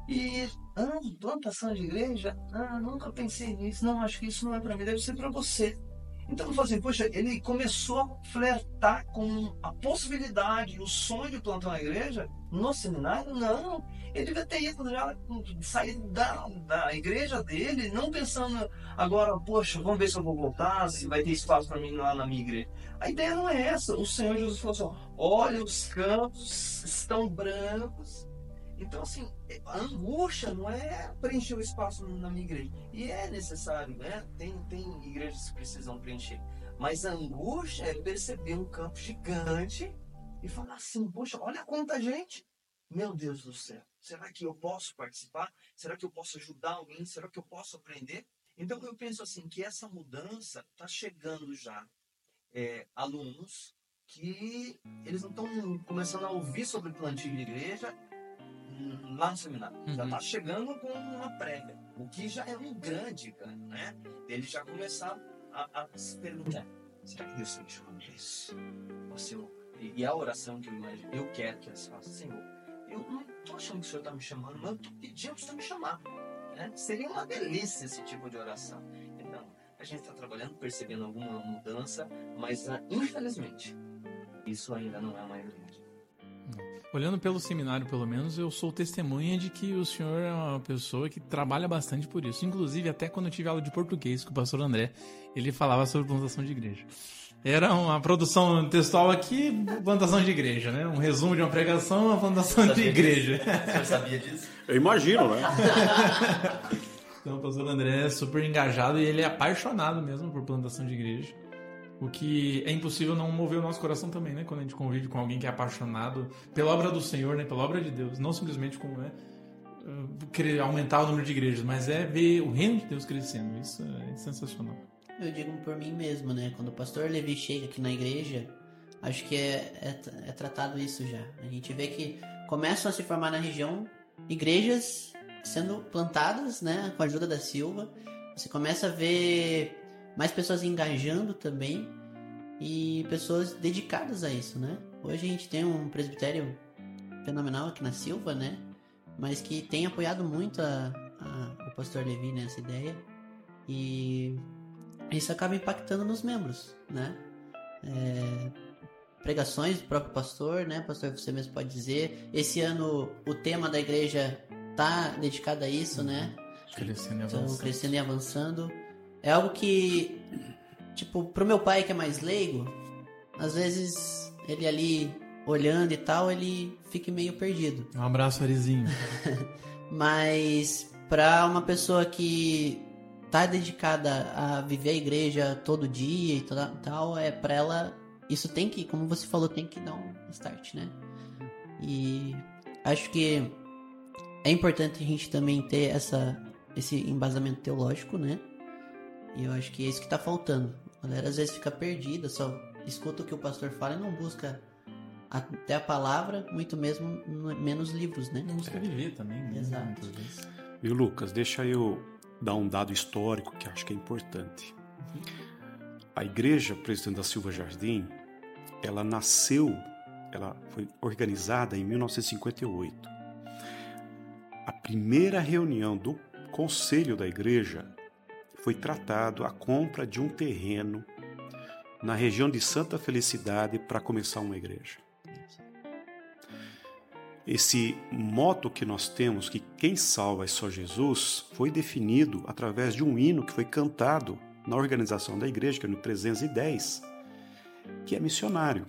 e, ah, plantação de igreja? Ah, nunca pensei nisso, não, acho que isso não é para mim, deve ser para você. Então, eu assim, poxa, ele começou a flertar com a possibilidade, o sonho de plantar uma igreja no seminário? Não. Ele devia ter ido já sair da, da igreja dele, não pensando agora, poxa, vamos ver se eu vou voltar, se vai ter espaço para mim lá na minha igreja. A ideia não é essa. O Senhor Jesus falou assim: olha, os campos estão brancos, então, assim, a angústia não é preencher o espaço na minha igreja. E é necessário, né? Tem, tem igrejas que precisam preencher. Mas a angústia é perceber um campo gigante e falar assim: poxa, olha quanta gente. Meu Deus do céu, será que eu posso participar? Será que eu posso ajudar alguém? Será que eu posso aprender? Então eu penso assim que essa mudança está chegando já. É, alunos que eles não estão começando a ouvir sobre plantio de igreja lá no seminário. Uhum. Já está chegando com uma prévia, o que já é um grande ganho, né? Ele já começar a, a se perguntar: será que Deus está me chamando isso? Ou Senhor, e, a oração que eu imagino, eu quero que eles façam, Senhor, eu não estou achando que o Senhor está me chamando, mas eu estou pedindo para o Senhor me chamar. Né? Seria uma delícia esse tipo de oração. Então, a gente está trabalhando, percebendo alguma mudança, mas uh, infelizmente, isso ainda não é a maioria. Olhando pelo seminário, pelo menos, eu sou testemunha de que o senhor é uma pessoa que trabalha bastante por isso. Inclusive, até quando eu tive aula de português com o pastor André, ele falava sobre plantação de igreja. Era uma produção textual aqui, plantação de igreja, né? Um resumo de uma pregação, uma plantação de igreja. O senhor sabia disso? Eu imagino, né? então, o pastor André é super engajado e ele é apaixonado mesmo por plantação de igreja. O que é impossível não mover o nosso coração também, né? Quando a gente convive com alguém que é apaixonado pela obra do Senhor, né? Pela obra de Deus. Não simplesmente como é querer aumentar o número de igrejas, mas é ver o reino de Deus crescendo. Isso é sensacional. Eu digo por mim mesmo, né? Quando o pastor Levi chega aqui na igreja, acho que é, é, é tratado isso já. A gente vê que começam a se formar na região igrejas sendo plantadas, né? Com a ajuda da Silva. Você começa a ver mais pessoas engajando também e pessoas dedicadas a isso, né? Hoje a gente tem um presbitério fenomenal aqui na Silva, né? Mas que tem apoiado muito a, a, o pastor Levi nessa ideia e isso acaba impactando nos membros, né? É, pregações do próprio pastor, né? Pastor, você mesmo pode dizer. Esse ano o tema da igreja tá dedicado a isso, né? Crescendo e então, avançando. Então, crescendo e avançando. É algo que tipo, pro meu pai que é mais leigo, às vezes ele ali olhando e tal, ele fica meio perdido. Um abraço, Arizinho. Mas para uma pessoa que tá dedicada a viver a igreja todo dia e tal, é para ela isso tem que, como você falou, tem que dar um start, né? E acho que é importante a gente também ter essa esse embasamento teológico, né? E eu acho que é isso que tá faltando. A galera às vezes fica perdida, só escuta o que o pastor fala e não busca até a palavra, muito mesmo menos livros, né? Não busca viver também, né? Exato. Muitas vezes. Viu, Lucas? Deixa eu dar um dado histórico que acho que é importante. A Igreja Presidente da Silva Jardim, ela nasceu, ela foi organizada em 1958. A primeira reunião do Conselho da Igreja foi tratado a compra de um terreno na região de Santa Felicidade para começar uma igreja. Esse moto que nós temos, que quem salva é só Jesus, foi definido através de um hino que foi cantado na organização da igreja, que é no 310, que é missionário.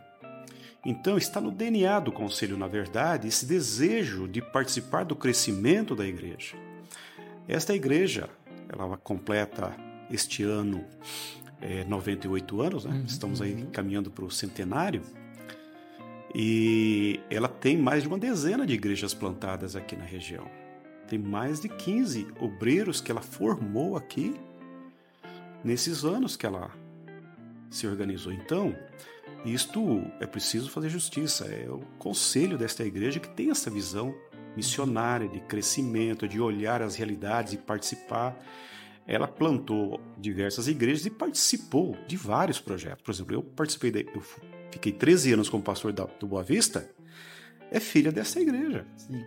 Então, está no DNA do conselho, na verdade, esse desejo de participar do crescimento da igreja. Esta igreja, ela completa este ano é, 98 anos, né? estamos aí caminhando para o centenário. E ela tem mais de uma dezena de igrejas plantadas aqui na região. Tem mais de 15 obreiros que ela formou aqui nesses anos que ela se organizou. Então, isto é preciso fazer justiça. É o conselho desta igreja que tem essa visão missionária de crescimento, de olhar as realidades e participar. Ela plantou diversas igrejas e participou de vários projetos. Por exemplo, eu participei, de, eu fiquei 13 anos como pastor da, do Boa Vista, é filha dessa igreja. Sim.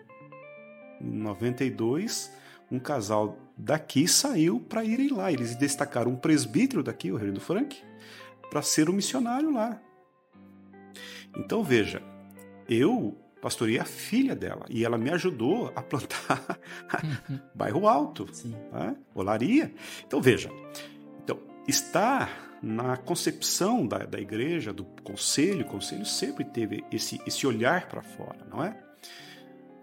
Em 92, um casal daqui saiu para irem lá. Eles destacaram um presbítero daqui, o Reverendo Frank, para ser um missionário lá. Então veja, eu pastorei a filha dela e ela me ajudou a plantar bairro alto, Sim. tá? olaria. Então veja, então está na concepção da, da igreja, do conselho, o conselho sempre teve esse, esse olhar para fora, não é?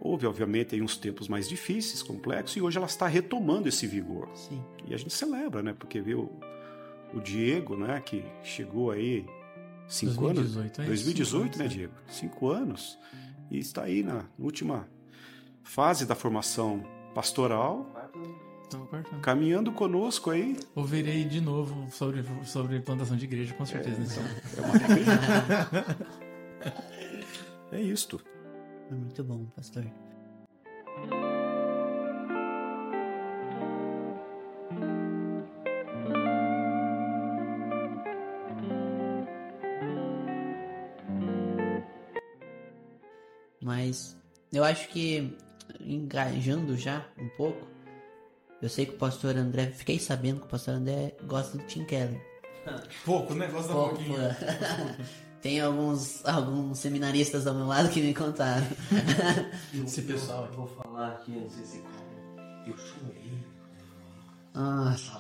Houve, obviamente, aí uns tempos mais difíceis, complexos, e hoje ela está retomando esse vigor. Sim. E a gente celebra, né? Porque viu o Diego, né? Que chegou aí cinco 2018, anos. é isso? 2018, Cinco né, anos, é. Diego? Cinco anos. E está aí na última fase da formação pastoral, Então, caminhando conosco aí. Ouvirei de novo sobre, sobre plantação de igreja, com certeza. né? É uma. É isto. É muito bom, pastor. Eu acho que engajando já um pouco, eu sei que o pastor André, fiquei sabendo que o pastor André gosta do Tim Keller. Pouco, né? Gosta Pouco, Tem alguns, alguns seminaristas ao meu lado que me contaram. Esse pessoal Eu vou falar aqui, não sei se eu chorei. Nossa.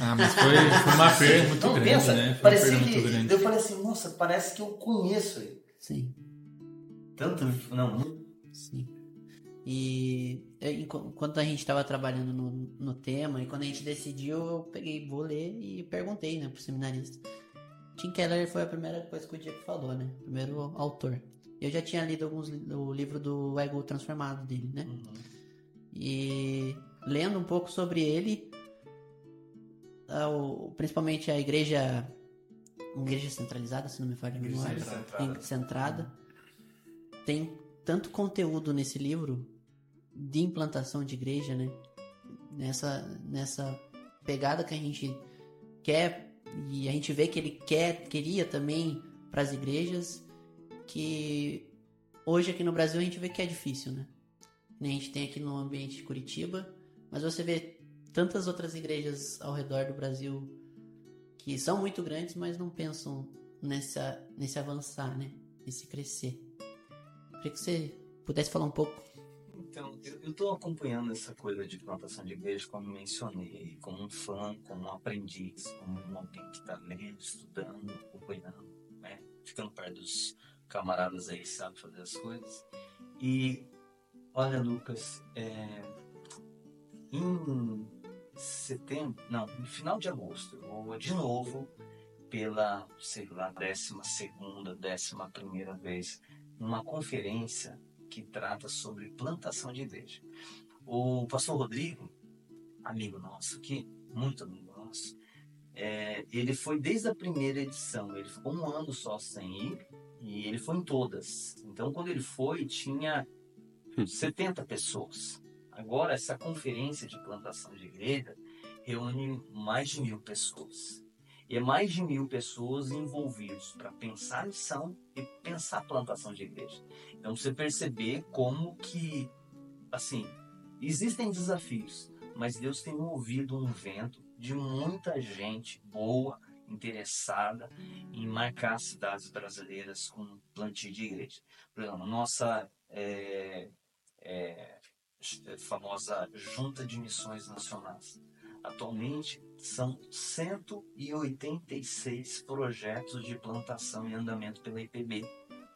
Ah, mas foi, foi uma perda muito Não, grande, pensa, né? Foi uma perda muito grande. eu falei assim, nossa, parece que eu conheço ele. sim. Tanto, não, muito. Sim. E enqu- enquanto a gente estava trabalhando no, no tema, e quando a gente decidiu, eu peguei, vou ler e perguntei, né, pro seminarista. Tim Keller foi a primeira coisa que o Diego falou, né? Primeiro autor. Eu já tinha lido alguns o livro do Ego Transformado dele, né? E lendo um pouco sobre ele, o- principalmente a igreja, igreja centralizada, se não me falha a memória, centrada. centrada, tem tanto conteúdo nesse livro de implantação de igreja, né? Nessa, nessa pegada que a gente quer e a gente vê que ele quer, queria também para as igrejas, que hoje aqui no Brasil a gente vê que é difícil, né? A gente tem aqui no ambiente de Curitiba, mas você vê tantas outras igrejas ao redor do Brasil que são muito grandes, mas não pensam nessa, nesse avançar, né? Nesse crescer. Queria que você pudesse falar um pouco. Então, eu estou acompanhando essa coisa de plantação de igreja, como mencionei, como um fã, como um aprendiz, como alguém que está lendo, estudando, acompanhando, né? ficando perto dos camaradas aí que sabem fazer as coisas. E, olha, Lucas, é, em setembro, não, no final de agosto, eu vou de novo pela, sei lá, décima segunda, décima primeira vez, numa conferência que trata sobre plantação de igreja. O pastor Rodrigo, amigo nosso aqui, muito amigo nosso, é, ele foi desde a primeira edição, ele ficou um ano só sem ir e ele foi em todas. Então, quando ele foi, tinha 70 hum. pessoas. Agora, essa conferência de plantação de igreja reúne mais de mil pessoas. É mais de mil pessoas envolvidas para pensar missão e pensar plantação de igreja. Então você perceber como que, assim, existem desafios, mas Deus tem movido um vento de muita gente boa, interessada em marcar as cidades brasileiras com plantio de igreja. Por exemplo, nossa é, é, famosa Junta de Missões Nacionais. Atualmente são 186 projetos de plantação em andamento pela IPB.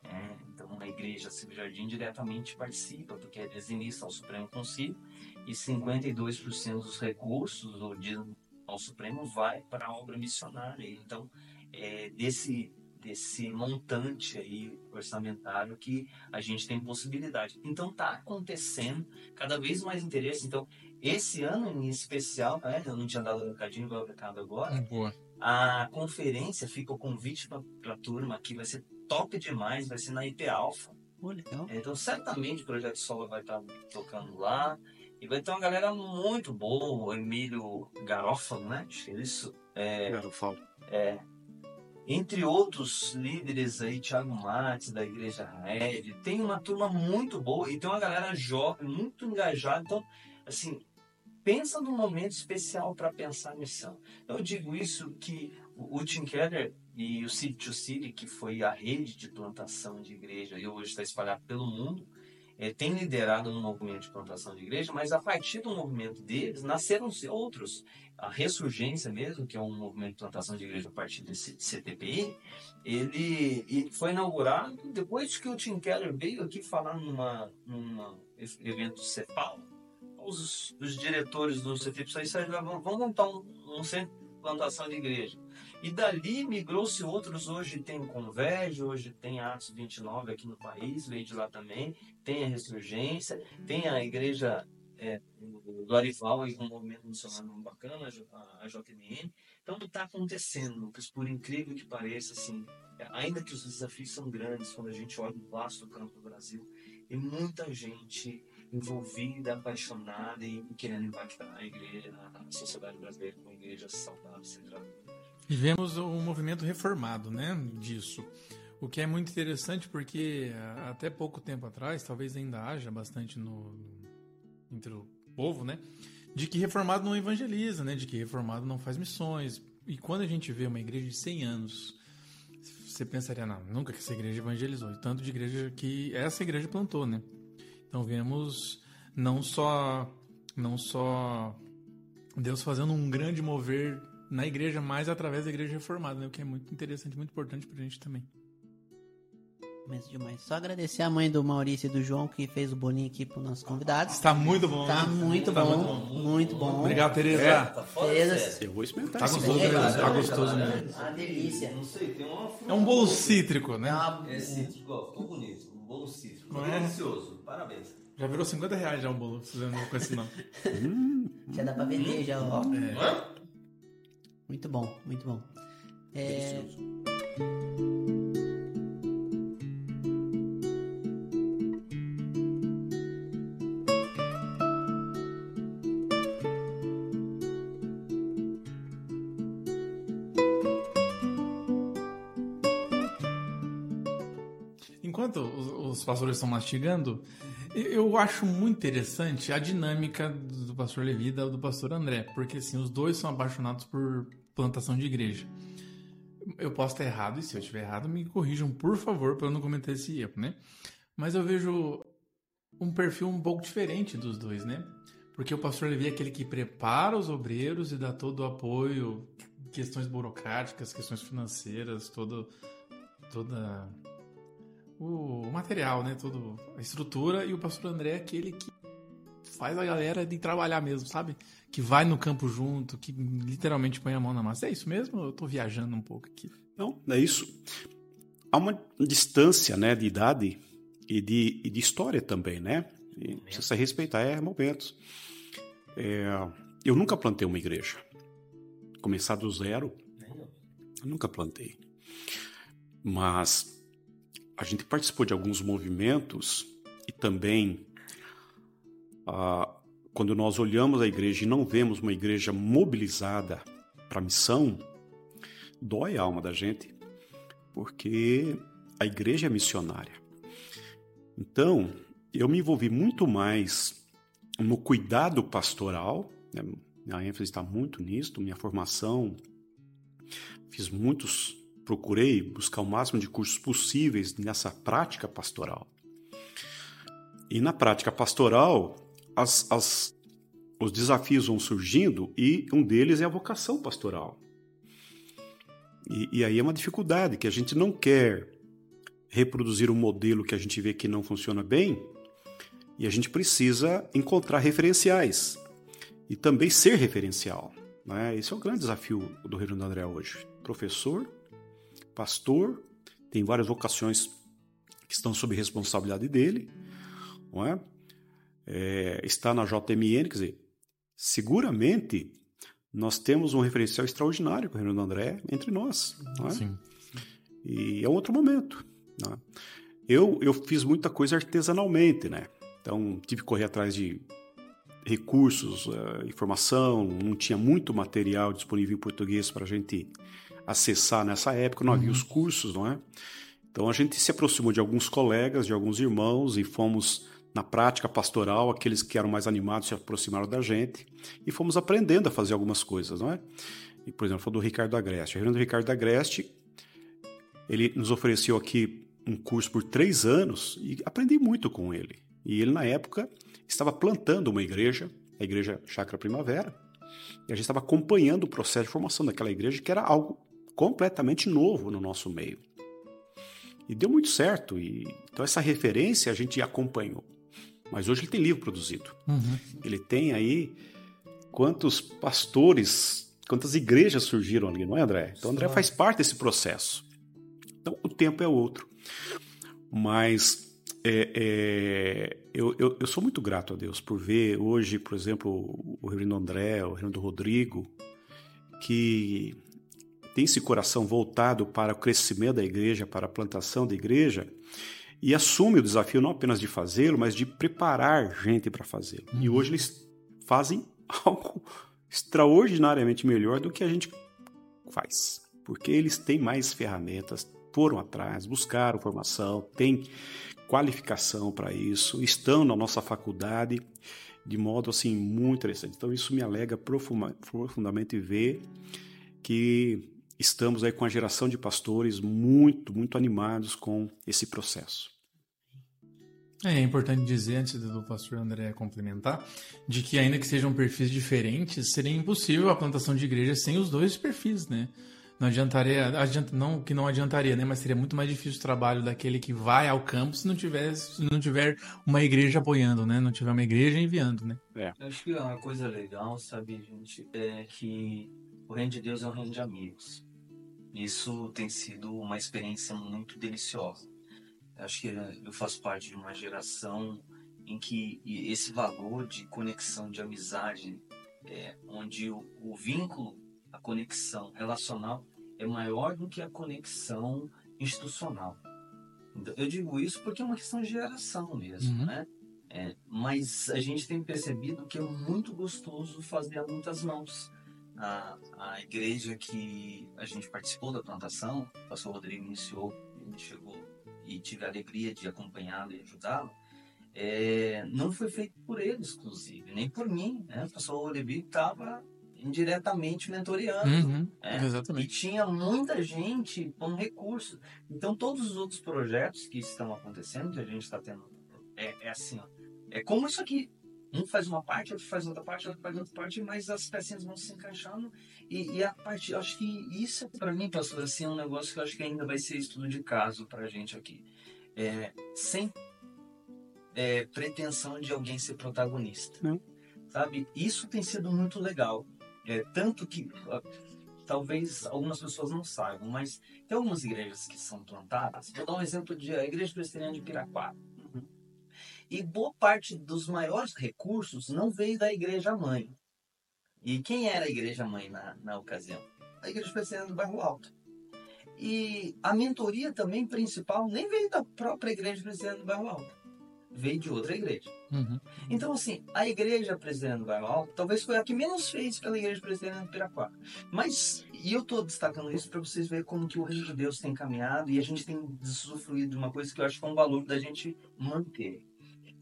É, então, a Igreja Silvio Jardim diretamente participa, porque eles iniciam ao Supremo Conselho e 52% dos recursos do ao Supremo vai para a obra missionária. Então, é, desse desse montante aí orçamentário que a gente tem possibilidade. Então tá acontecendo cada vez mais interesse. Então esse ano em especial, né, eu não tinha dado um recadinho, vou recado agora. Boa. A conferência fica o convite para a turma que vai ser top demais, vai ser na IP Alpha. Oh, legal. Então, certamente o Projeto Sola vai estar tocando lá. E vai ter uma galera muito boa, o Emílio Garófalo, né? Acho que é isso. É, Garofalo. É. Entre outros líderes aí, Thiago Mates, da Igreja Red. Tem uma turma muito boa e tem uma galera jovem, muito engajada. Então, assim, pensa num momento especial para pensar a missão. Eu digo isso que o Tim Keller e o City to City, que foi a rede de plantação de igreja e hoje está espalhado pelo mundo, é, tem liderado no movimento de plantação de igreja, mas a partir do movimento deles nasceram outros. A Ressurgência mesmo, que é um movimento de plantação de igreja a partir desse CTPI, ele, ele foi inaugurado depois que o Tim Keller veio aqui falar numa, numa evento CEPAL, os, os diretores do CFIP disseram, vamos montar um, um centro de plantação de igreja. E dali migrou-se outros, hoje tem Converge, hoje tem Atos 29 aqui no país, veio de lá também, tem a Ressurgência, tem a igreja é, do Arival aí com um movimento missionário bacana, a, a JNN. Então está acontecendo, Lucas, por incrível que pareça, assim, ainda que os desafios são grandes, quando a gente olha o vasto campo do Brasil, e muita gente envolvida, apaixonada e querendo impactar a igreja, a sociedade brasileira com igrejas saudáveis, centradas. Vivemos um movimento reformado, né, disso. O que é muito interessante porque até pouco tempo atrás, talvez ainda haja bastante no, no entre o povo, né, de que reformado não evangeliza, né, de que reformado não faz missões. E quando a gente vê uma igreja de 100 anos, você pensaria, não, nunca que essa igreja evangelizou. E tanto de igreja que essa igreja plantou, né? Então vemos não só não só Deus fazendo um grande mover na igreja, mas através da igreja reformada, né? o que é muito interessante, muito importante para a gente também. Mas demais. Só agradecer a mãe do Maurício e do João que fez o bolinho aqui para os nossos convidados. Está muito bom. Está muito, tá bom, muito bom. Muito bom. Obrigado, Tereza. É, tá Tereza. Eu vou experimentar. Tá gostoso, é, mesmo. Tá gostoso mesmo. Uma delícia. Não sei, tem uma É um bolo cítrico, né? É cítrico, ó, ficou bonito. Um bolo cítrico. É? Delicioso. Parabéns. Já virou 50 reais já um bolo fazendo com esse nome. já dá pra vender, já, ó. É. Muito bom, muito bom. É... Enquanto pastores estão mastigando, eu acho muito interessante a dinâmica do pastor Levi e do pastor André, porque assim, os dois são apaixonados por plantação de igreja. Eu posso estar errado, e se eu estiver errado, me corrijam, por favor, para eu não cometer esse erro, né? Mas eu vejo um perfil um pouco diferente dos dois, né? Porque o pastor Levi é aquele que prepara os obreiros e dá todo o apoio, questões burocráticas, questões financeiras, todo, toda o material, né? Toda a estrutura. E o pastor André é aquele que faz a galera de trabalhar mesmo, sabe? Que vai no campo junto, que literalmente põe a mão na massa. É isso mesmo? Eu tô viajando um pouco aqui. Não, é isso. Há uma distância, né, de idade e de, e de história também, né? E precisa respeitar é momentos. É, eu nunca plantei uma igreja. Começar do zero, eu nunca plantei. Mas a gente participou de alguns movimentos e também ah, quando nós olhamos a igreja e não vemos uma igreja mobilizada para a missão, dói a alma da gente, porque a igreja é missionária. Então, eu me envolvi muito mais no cuidado pastoral, né? minha ênfase está muito nisso, minha formação, fiz muitos, procurei buscar o máximo de cursos possíveis nessa prática pastoral. E na prática pastoral, as, as, os desafios vão surgindo e um deles é a vocação pastoral. E, e aí é uma dificuldade que a gente não quer reproduzir um modelo que a gente vê que não funciona bem, e a gente precisa encontrar referenciais e também ser referencial. Né? Esse é o grande desafio do Reino do André hoje. Professor, pastor, tem várias vocações que estão sob responsabilidade dele, não é? é está na JMN, quer dizer, seguramente nós temos um referencial extraordinário com o do André entre nós. Não é? Sim. E é um outro momento. Né? Eu, eu fiz muita coisa artesanalmente, né? Então, tive que correr atrás de recursos, uh, informação, não tinha muito material disponível em português para a gente acessar nessa época, não uhum. havia os cursos, não é? Então, a gente se aproximou de alguns colegas, de alguns irmãos e fomos na prática pastoral, aqueles que eram mais animados se aproximaram da gente e fomos aprendendo a fazer algumas coisas, não é? E, por exemplo, do Ricardo Agreste. O Reverendo Ricardo Agreste, ele nos ofereceu aqui um curso por três anos e aprendi muito com ele. E ele, na época, estava plantando uma igreja, a Igreja Chácara Primavera, e a gente estava acompanhando o processo de formação daquela igreja, que era algo completamente novo no nosso meio. E deu muito certo, e então essa referência a gente acompanhou. Mas hoje ele tem livro produzido. Uhum. Ele tem aí quantos pastores, quantas igrejas surgiram ali, não é, André? Então, André faz parte desse processo. Então, o tempo é outro. Mas é, é, eu, eu, eu, sou muito grato a Deus por ver hoje, por exemplo, o Reverendo André, o Reverendo Rodrigo, que tem esse coração voltado para o crescimento da igreja, para a plantação da igreja, e assume o desafio não apenas de fazê-lo, mas de preparar gente para fazê-lo. Uhum. E hoje eles fazem algo extraordinariamente melhor do que a gente faz, porque eles têm mais ferramentas, foram atrás, buscaram formação, têm qualificação para isso, estão na nossa faculdade de modo assim muito interessante. Então isso me alega profundamente ver que estamos aí com a geração de pastores muito, muito animados com esse processo. É, é importante dizer, antes do pastor André complementar, de que ainda que sejam perfis diferentes, seria impossível a plantação de igreja sem os dois perfis, né? Não adiantaria, adianta, não que não adiantaria, né? Mas seria muito mais difícil o trabalho daquele que vai ao campo se não tiver, se não tiver uma igreja apoiando, né? Não tiver uma igreja enviando, né? É. Eu acho que uma coisa legal, sabe, gente, é que o reino de Deus é um reino de amigos. Isso tem sido uma experiência muito deliciosa. Acho que eu faço parte de uma geração em que esse valor de conexão, de amizade, é, onde o, o vínculo a conexão relacional é maior do que a conexão institucional. Então, eu digo isso porque é uma questão de geração mesmo, uhum. né? É, mas a gente tem percebido que é muito gostoso fazer a muitas mãos. A, a igreja que a gente participou da plantação, o pastor Rodrigo iniciou, ele chegou e tive a alegria de acompanhá-lo e ajudá-lo, é, não foi feito por ele, exclusive, nem por mim. Né? O pastor Rodrigo estava indiretamente mentoreando. Uhum, é, exatamente. E tinha muita gente com recursos. Então, todos os outros projetos que estão acontecendo, que a gente está tendo, é, é, assim, ó, É como isso aqui. Um faz uma parte, outro faz outra parte, outro faz outra parte, mas as pecinhas vão se encaixando. E, e a parte, eu acho que isso, para mim, pastor, assim, é um negócio que eu acho que ainda vai ser estudo de caso pra gente aqui. É, sem é, pretensão de alguém ser protagonista. Não. Sabe? Isso tem sido muito legal. É, tanto que talvez algumas pessoas não saibam, mas tem algumas igrejas que são plantadas. Vou dar um exemplo de a Igreja Presbiteriana de Piraquara. E boa parte dos maiores recursos não veio da igreja mãe. E quem era a igreja mãe na, na ocasião? A Igreja Presbiteriana do Bairro Alto. E a mentoria também principal nem veio da própria Igreja Presbiteriana do Bairro Alto. Veio de outra igreja. Uhum. Então, assim, a igreja presbiteriana do Bairro Alto talvez foi a que menos fez pela igreja presbiteriana do Piraquara. Mas, e eu estou destacando isso para vocês verem como que o reino de Deus tem caminhado e a gente tem usufruído de uma coisa que eu acho que é um valor da gente manter.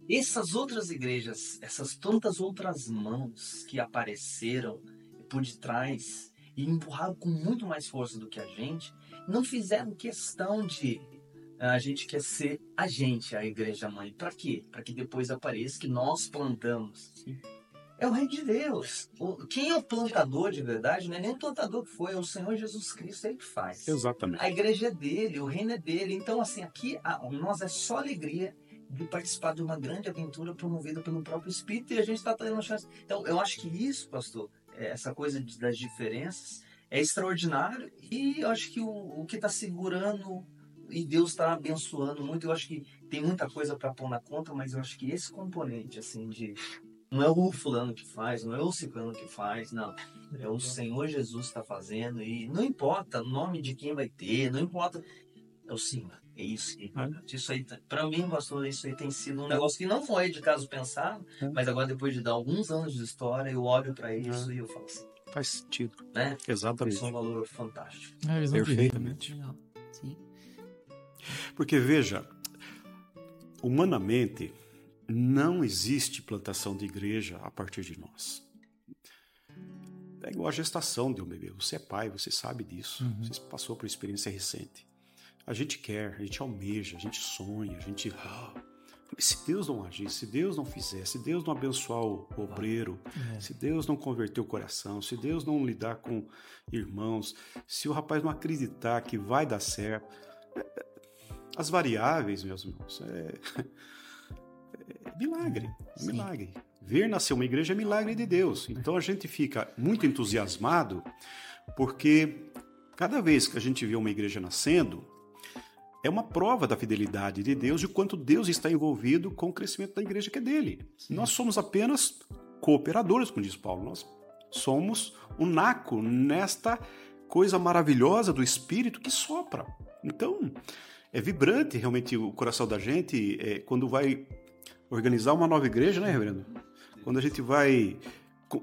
Essas outras igrejas, essas tantas outras mãos que apareceram por detrás e empurraram com muito mais força do que a gente, não fizeram questão de a gente quer ser a gente, a igreja mãe. Para quê? Para que depois apareça que nós plantamos. É o reino de Deus. Quem é o plantador de verdade não é nem o plantador que foi, é o Senhor Jesus Cristo, ele que faz. Exatamente. A igreja é dele, o reino é dele. Então, assim, aqui a, nós é só alegria de participar de uma grande aventura promovida pelo próprio Espírito e a gente está tendo uma chance. Então, eu acho que isso, pastor, é, essa coisa das diferenças é extraordinário e eu acho que o, o que está segurando e Deus está abençoando muito. Eu acho que tem muita coisa para pôr na conta, mas eu acho que esse componente, assim, de. Não é o fulano que faz, não é o ciclano que faz, não. É o Senhor Jesus está fazendo e não importa o nome de quem vai ter, não importa. É o Senhor. É isso que é importante. Isso aí, para mim, pastor, isso aí tem sido um negócio que não foi de caso pensado, É. mas agora, depois de dar alguns anos de história, eu olho para isso e eu falo assim, Faz sentido. né? Exatamente. Isso é um valor fantástico. É Perfeitamente. Legal. Sim. Porque veja, humanamente não existe plantação de igreja a partir de nós. É igual a gestação de um bebê. Você é pai, você sabe disso. Uhum. Você passou por experiência recente. A gente quer, a gente almeja, a gente sonha, a gente. Ah, se Deus não agir, se Deus não fizer, se Deus não abençoar o obreiro, É. se Deus não converter o coração, se Deus não lidar com irmãos, se o rapaz não acreditar que vai dar certo. As variáveis, meus irmãos, é, é milagre, é milagre. Ver nascer uma igreja é milagre de Deus. Então a gente fica muito entusiasmado porque cada vez que a gente vê uma igreja nascendo, é uma prova da fidelidade de Deus e o quanto Deus está envolvido com o crescimento da igreja que é dele. Nós somos apenas cooperadores, como diz Paulo. Nós somos um naco nesta coisa maravilhosa do Espírito que sopra. Então, é vibrante realmente o coração da gente é, quando vai organizar uma nova igreja, né, reverendo? Quando a gente vai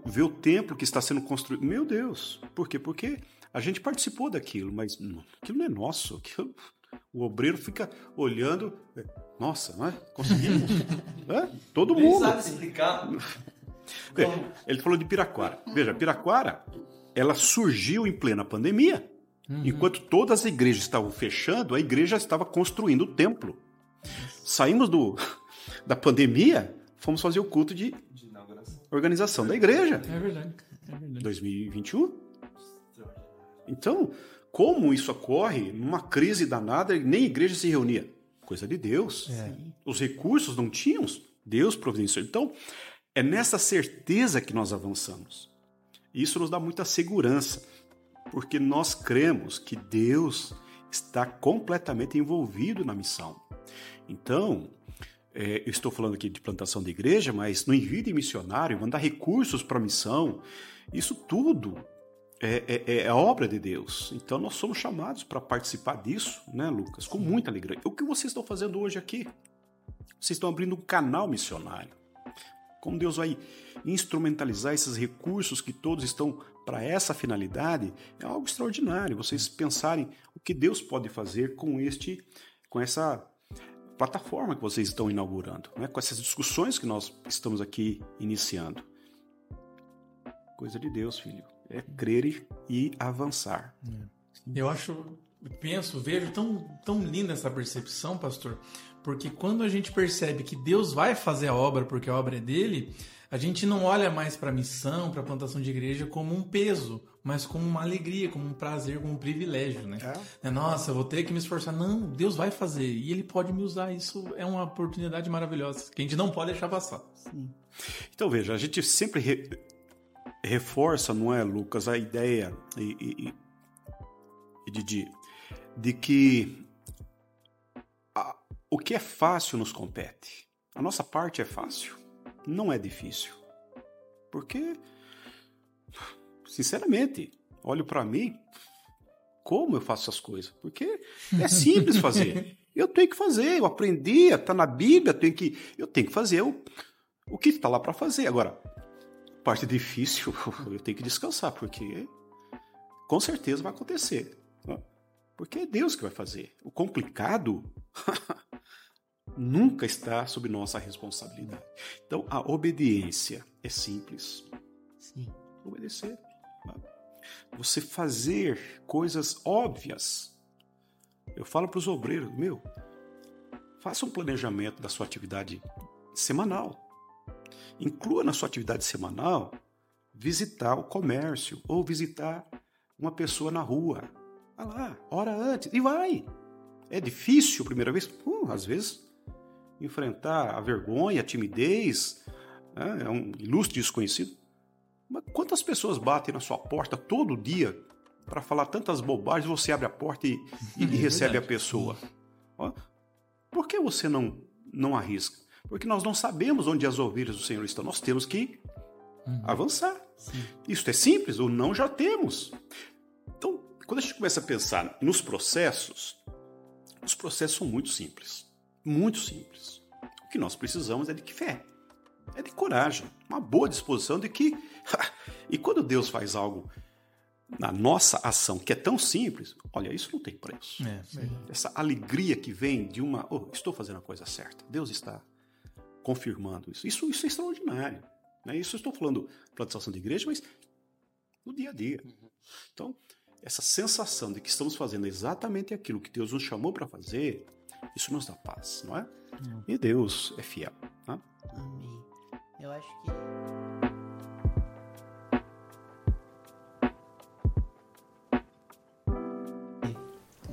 ver o templo que está sendo construído. Meu Deus! Por quê? Porque a gente participou daquilo, mas não, aquilo não é nosso. Aquilo, o obreiro fica olhando. é, Nossa, não é? Conseguimos? Hã? Todo Nem mundo. sabe explicar. Ele falou de Piraquara. Veja, Piraquara, ela surgiu em plena pandemia. Enquanto todas as igrejas estavam fechando, a igreja estava construindo o templo. Saímos do, da pandemia, fomos fazer o culto de De organização da igreja. É verdade. É verdade. 2021. Então, como isso ocorre numa crise danada, nem igreja se reunia? Coisa de Deus. É. Os recursos não tínhamos, Deus providenciou. Então, é nessa certeza que nós avançamos. Isso nos dá muita segurança, porque nós cremos que Deus está completamente envolvido na missão. Então, é, eu estou falando aqui de plantação de igreja, mas no envio de missionário, mandar recursos para a missão, isso tudo é, é, é a obra de Deus. Então nós somos chamados para participar disso, né, Lucas? Com muita alegria. O que vocês estão fazendo hoje aqui? Vocês estão abrindo um canal missionário. Como Deus vai instrumentalizar esses recursos que todos estão para essa finalidade é algo extraordinário. Vocês pensarem o que Deus pode fazer com este, com essa plataforma que vocês estão inaugurando, né? com essas discussões que nós estamos aqui iniciando. Coisa de Deus, filho. É crer e avançar. Eu acho, penso, vejo tão, tão linda essa percepção, pastor, Porque quando a gente percebe que Deus vai fazer a obra porque a obra é dele, a gente não olha mais para a missão, para a plantação de igreja como um peso, mas como uma alegria, como um prazer, como um privilégio, né? É. Nossa, eu vou ter que me esforçar. Não, Deus vai fazer e Ele pode me usar. Isso é uma oportunidade maravilhosa que a gente não pode deixar passar. Sim. Então veja, a gente sempre re reforça, não é, Lucas, a ideia e, e, e Didi, de que a, o que é fácil nos compete. A nossa parte é fácil não é difícil. Porque, sinceramente, olho para mim, como eu faço essas coisas? Porque é simples fazer. Eu tenho que fazer, eu aprendi, está na Bíblia, eu tenho que, eu tenho que fazer o, o que está lá para fazer. Agora, parte difícil, eu tenho que descansar, porque com certeza vai acontecer. Né? Porque é Deus que vai fazer. O complicado nunca está sob nossa responsabilidade. Então, a obediência é simples. Sim. Obedecer. Você fazer coisas óbvias. Eu falo para os obreiros, meu, faça um planejamento da sua atividade semanal. Inclua na sua atividade semanal visitar o comércio ou visitar uma pessoa na rua. Vai lá, hora antes e vai. É difícil a primeira vez? Uh, às vezes enfrentar a vergonha, a timidez, né? é um ilustre desconhecido. Mas quantas pessoas batem na sua porta todo dia para falar tantas bobagens, você abre a porta e, e, e é recebe a pessoa? Por que você não, não arrisca? Porque nós não sabemos onde as ovelhas do Senhor estão. Nós temos que uhum. avançar. Sim. Isso é simples, ou não já temos. Então, quando a gente começa a pensar nos processos, os processos são muito simples. Muito simples. O que nós precisamos é de que fé, é de coragem, uma boa disposição de que. e quando Deus faz algo na nossa ação que é tão simples, olha, isso não tem preço. É, Essa alegria que vem de uma. Oh, estou fazendo a coisa certa. Deus está confirmando isso. Isso, isso é extraordinário. Né? Isso estou falando plantação de igreja, mas no dia a dia. Uhum. Então, essa sensação de que estamos fazendo exatamente aquilo que Deus nos chamou para fazer isso nos dá paz, não é? Hum. E Deus é fiel. Né? Amém. Eu acho que.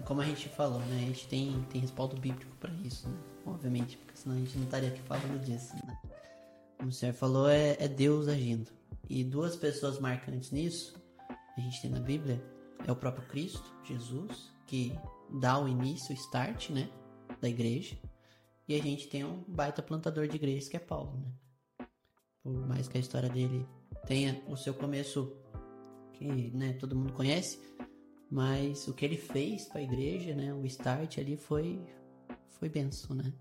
Como a gente falou, né? A gente tem, tem respaldo bíblico para isso, né? Obviamente, porque senão a gente não estaria aqui falando disso, né? Como o senhor falou, é, é Deus agindo. E duas pessoas marcantes nisso, a gente tem na Bíblia, é o próprio Cristo, Jesus, que dá o início, o start, né? da igreja. E a gente tem um baita plantador de igrejas que é Paulo, né? Por mais que a história dele tenha o seu começo que né, todo mundo conhece, mas o que ele fez para a igreja, né, o start ali foi foi benção, né?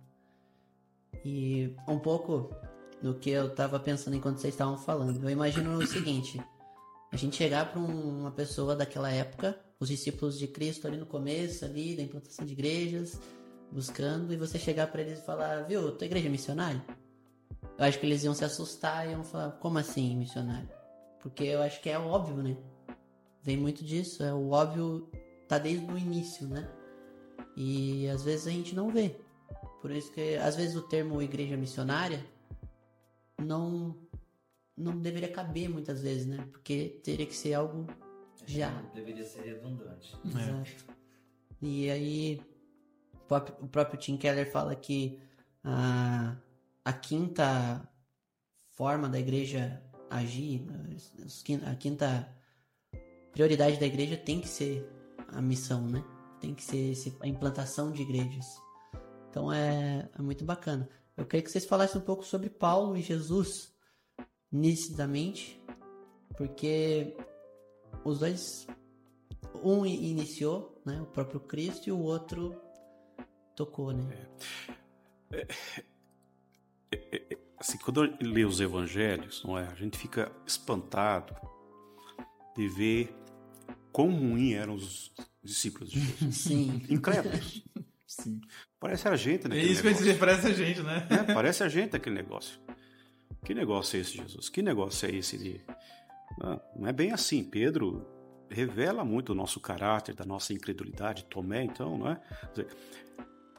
E um pouco do que eu estava pensando enquanto vocês estavam falando. Eu imagino o seguinte: a gente chegar para um, uma pessoa daquela época, os discípulos de Cristo ali no começo, ali da implantação de igrejas, buscando, e você chegar para eles e falar, viu, tua igreja é missionária? Eu acho que eles iam se assustar e iam falar, como assim missionário? Porque eu acho que é óbvio, né? Vem muito disso, é o óbvio tá desde o início, né? E às vezes a gente não vê. Por isso que às vezes o termo igreja missionária não não deveria caber muitas vezes, né? Porque teria que ser algo já. Deveria ser redundante. Exato. É. E aí o próprio Tim Keller fala que a, a quinta forma da igreja agir, a quinta prioridade da igreja tem que ser a missão, né? Tem que ser a implantação de igrejas. Então é, é muito bacana. Eu queria que vocês falassem um pouco sobre Paulo e Jesus, nitidamente, porque os dois, um iniciou, né, o próprio Cristo, e o outro tocou, né? É. É, é, é, assim, quando eu leio os evangelhos, não é? A gente fica espantado de ver quão ruim eram os discípulos de Jesus. Sim. Incrédulos. Sim. Parece a gente, né? É isso que eu dizer, parece a gente, né? É, parece a gente aquele negócio. Que negócio é esse, Jesus? Que negócio é esse de. Não, não é bem assim. Pedro revela muito o nosso caráter, da nossa incredulidade. Tomé, então, não é? Dizer,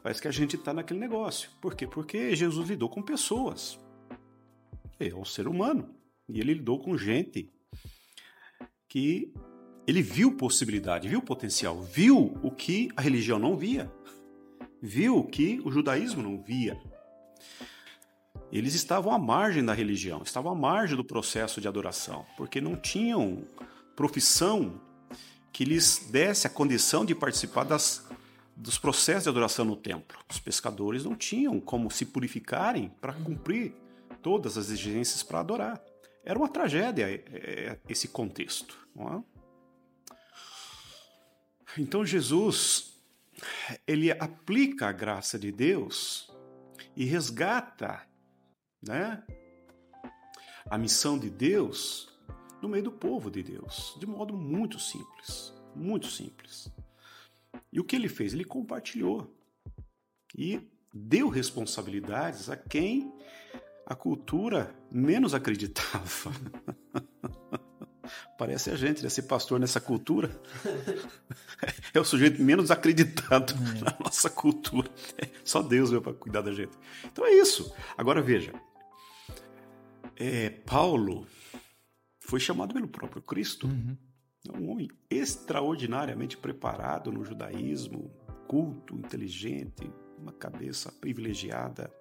Parece que a gente está naquele negócio. Por quê? Porque Jesus lidou com pessoas. É um ser humano. E ele lidou com gente que ele viu possibilidade, viu potencial, viu o que a religião não via, viu o que o judaísmo não via. Eles estavam à margem da religião, estavam à margem do processo de adoração, porque não tinham profissão que lhes desse a condição de participar das, dos processos de adoração no templo. Os pescadores não tinham como se purificarem para cumprir todas as exigências para adorar. Era uma tragédia é, é, esse contexto. É? Então Jesus ele aplica a graça de Deus e resgata, né, a missão de Deus no meio do povo de Deus, de modo muito simples, muito simples. E o que ele fez? Ele compartilhou e deu responsabilidades a quem a cultura menos acreditava. Parece a gente, né? Ser pastor nessa cultura é o sujeito menos acreditado é. na nossa cultura. É, só Deus veio para cuidar da gente. Então é isso. Agora veja. É, Paulo foi chamado pelo próprio Cristo. Uhum. É um homem extraordinariamente preparado no judaísmo, culto, inteligente, uma cabeça privilegiada,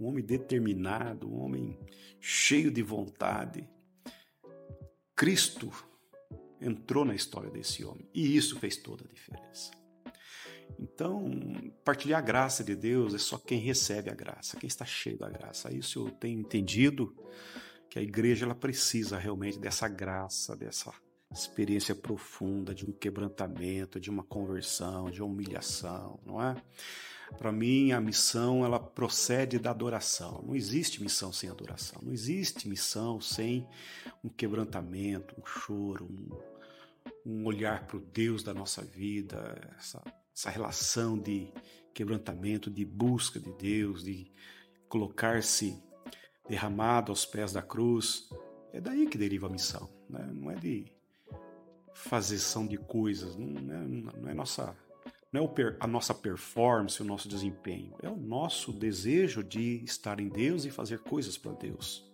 um homem determinado, um homem cheio de vontade. Cristo entrou na história desse homem e isso fez toda a diferença. Então, partilhar a graça de Deus é só quem recebe a graça, quem está cheio da graça. Isso eu tenho entendido que a igreja ela precisa realmente dessa graça, dessa experiência profunda de um quebrantamento, de uma conversão, de uma humilhação, não é? Para mim, a missão ela procede da adoração. Não existe missão sem adoração. Não existe missão sem um quebrantamento, um choro, um, um olhar para o Deus da nossa vida, essa, essa relação de quebrantamento, de busca de Deus, de colocar-se derramado aos pés da cruz. É daí que deriva a missão. Né? Não é de fazeção de coisas, não é, não é nossa não é a nossa performance, o nosso desempenho, é o nosso desejo de estar em Deus e fazer coisas para Deus.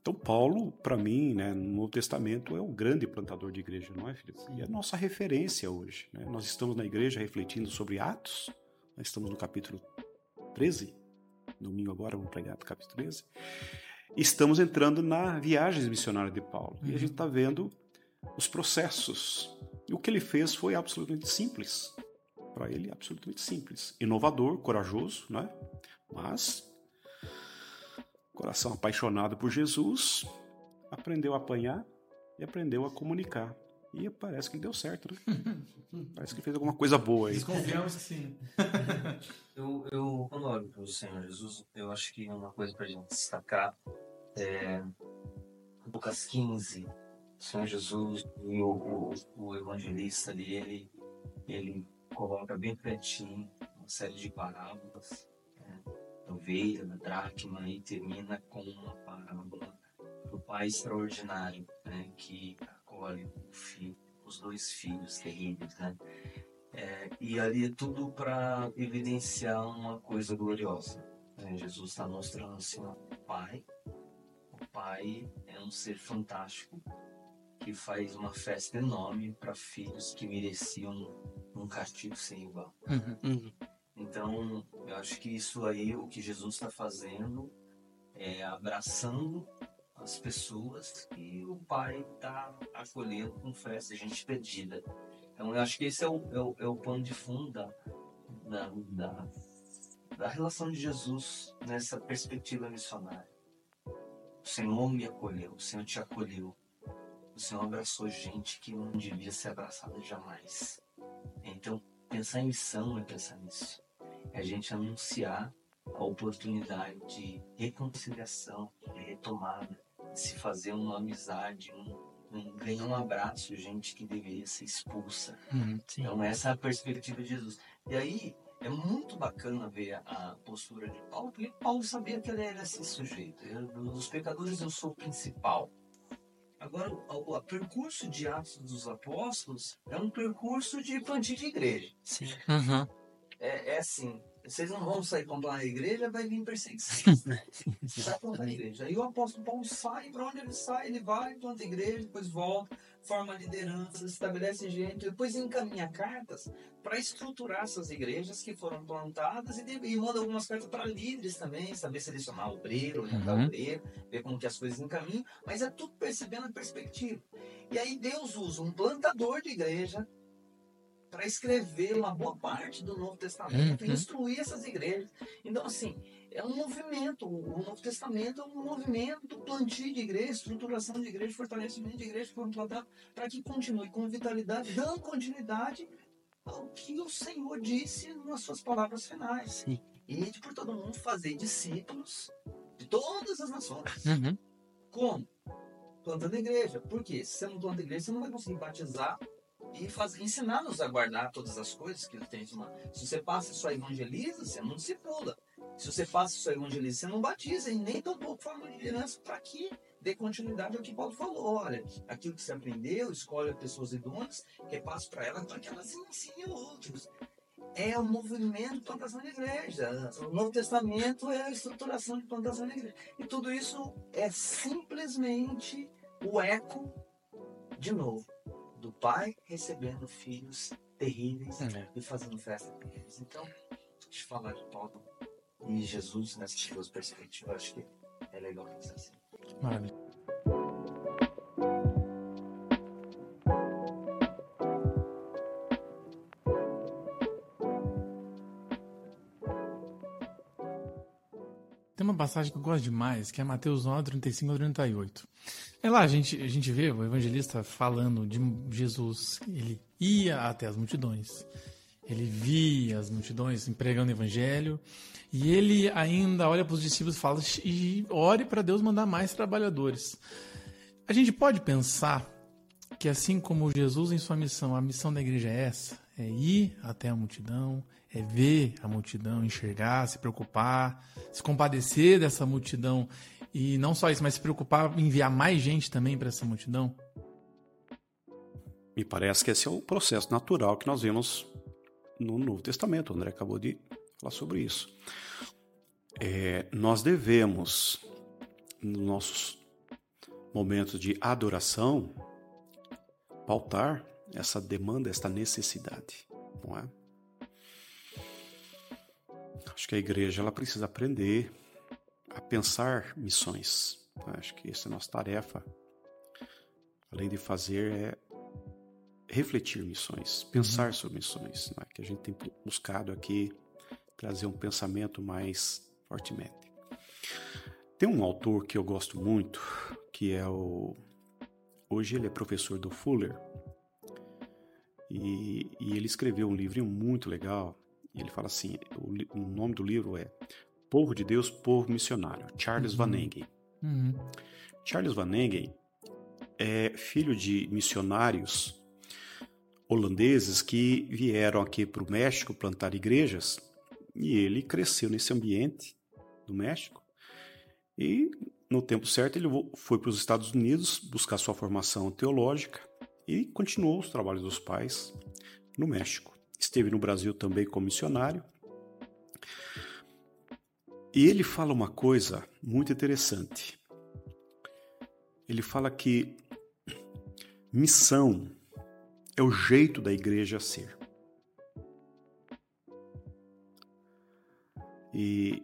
Então, Paulo, para mim, né, no Novo Testamento, é um grande plantador de igreja, não é, filho? E é a nossa referência hoje. Né? Nós estamos na igreja refletindo sobre Atos, nós estamos no capítulo 13, domingo agora vamos pregar no capítulo 13. Estamos entrando na viagem missionária de Paulo. Uhum. E a gente está vendo os processos. E o que ele fez foi absolutamente simples para ele absolutamente simples, inovador, corajoso, né? Mas coração apaixonado por Jesus, aprendeu a apanhar e aprendeu a comunicar. E parece que deu certo, né? parece que fez alguma coisa boa aí. Desconfiamos que sim. eu, eu, quando olho para o Senhor Jesus, eu acho que uma coisa para a gente destacar é Lucas 15, o Senhor Jesus e o, o, o evangelista ali, ele, ele coloca bem pertinho uma série de parábolas, né, da ovelha, da dracma, e termina com uma parábola do pai extraordinário, né, que acolhe o filho, os dois filhos terríveis, né? É, e ali é tudo para evidenciar uma coisa gloriosa. Né? Jesus está mostrando assim o Pai. O Pai é um ser fantástico que faz uma festa enorme para filhos que mereciam um castigo sem igual. Uhum, uhum. Então, eu acho que isso aí, o que Jesus está fazendo, é abraçando as pessoas e o Pai está acolhendo com festa, gente perdida. Então, eu acho que esse é o, é o, é o pano de fundo da, da, da, da relação de Jesus nessa perspectiva missionária. O Senhor me acolheu, o Senhor te acolheu. Senhor abraçou gente que não devia ser abraçada jamais. Então, pensar em missão é pensar nisso. É a gente anunciar a oportunidade de reconciliação, de retomada, de se fazer uma amizade, um, um, ganhar um abraço, gente que deveria ser expulsa. Uhum, então, essa é a perspectiva de Jesus. E aí, é muito bacana ver a, a, postura de Paulo, porque Paulo sabia que ele era esse sujeito. Eu, dos pecadores, eu sou o principal. Agora, o, o, percurso de Atos dos Apóstolos é um percurso de plantio de igreja. Sim. Uhum. é, é assim, vocês não vão sair plantar a igreja, vai vir perseguição. sai plantar a igreja. Aí o apóstolo Paulo sai, para onde ele sai, ele vai, planta a igreja, depois volta, forma lideranças, estabelece gente, depois encaminha cartas para estruturar essas igrejas que foram plantadas e, e manda algumas cartas para líderes também, saber selecionar obreiro, orientar uhum. obreiro, ver como que as coisas encaminham, mas é tudo percebendo a perspectiva. E aí Deus usa um plantador de igreja para escrever uma boa parte do Novo Testamento uhum. e instruir essas igrejas. Então, assim, é um movimento. O Novo Testamento é um movimento plantio de igreja, estruturação de igreja, fortalecimento de igreja para que continue com vitalidade, dando continuidade ao que o Senhor disse nas suas palavras finais. Sim. E de por todo mundo fazer discípulos de todas as nações. Uhum. Como? Plantando igreja. Por quê? Se você não planta igreja, você não vai conseguir batizar e ensinar-nos a guardar todas as coisas que ele tem de uma. Se você passa e só evangeliza, você não discipula. Se você passa e só evangeliza, você não batiza e nem tampouco forma de liderança para que dê continuidade ao que Paulo falou. Olha, aquilo que você aprendeu, escolhe pessoas idôneas, repasse para elas para que elas ensinem outros. É o movimento de plantação de igreja. O Novo Testamento é a estruturação de plantação de igreja. E tudo isso é simplesmente o eco, de novo, do pai recebendo filhos terríveis é. e fazendo festa com eles. Então, deixa eu falar de Paulo e Jesus nessas duas perspectivas, acho que é legal pensar assim. Maravilha. Tem uma passagem que eu gosto demais, que é Mateus 9, 35 a 38. É lá, a gente, a gente vê o evangelista falando de Jesus. Ele ia até as multidões. Ele via as multidões pregando o evangelho. E ele ainda olha para os discípulos e fala: e ore para Deus mandar mais trabalhadores. A gente pode pensar que, assim como Jesus em sua missão, a missão da igreja é essa: é ir até a multidão, é ver a multidão, enxergar, se preocupar, se compadecer dessa multidão e não só isso, mas se preocupar em enviar mais gente também para essa multidão? Me parece que esse é o processo natural que nós vemos no Novo Testamento. O André acabou de falar sobre isso. É, nós devemos, nos nossos momentos de adoração, pautar essa demanda, essa necessidade, não é? Acho que a igreja ela precisa aprender a pensar missões. Acho que essa é a nossa tarefa, além de fazer, é refletir missões, pensar uhum. sobre missões, né? que a gente tem buscado aqui trazer um pensamento mais fortemente. Tem um autor que eu gosto muito, que é o. Hoje ele é professor do Fuller, e, e ele escreveu um livro muito legal. E ele fala assim: o, o nome do livro é Povo de Deus, Povo Missionário, Charles uhum. Van Engen. Uhum. Charles Van Engen é filho de missionários holandeses que vieram aqui para o México plantar igrejas e ele cresceu nesse ambiente do México e no tempo certo ele foi para os Estados Unidos buscar sua formação teológica e continuou os trabalhos dos pais no México. Esteve no Brasil também como missionário e ele fala uma coisa muito interessante. Ele fala que missão é o jeito da igreja ser. E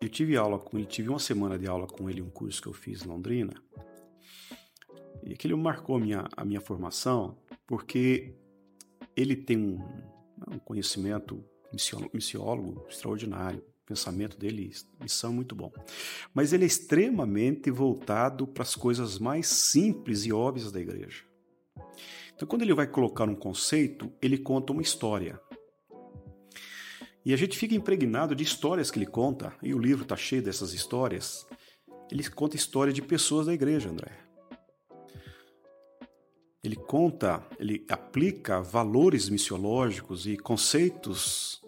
eu tive aula com ele, tive uma semana de aula com ele, um curso que eu fiz em Londrina. E aquilo marcou a minha, a minha formação, porque ele tem um, um conhecimento missiólogo extraordinário pensamento dele, missão muito bom. Mas ele é extremamente voltado para as coisas mais simples e óbvias da igreja. Então, quando ele vai colocar um conceito, ele conta uma história. E a gente fica impregnado de histórias que ele conta, e o livro está cheio dessas histórias. Ele conta história de pessoas da igreja, André. Ele conta, ele aplica valores missiológicos e conceitos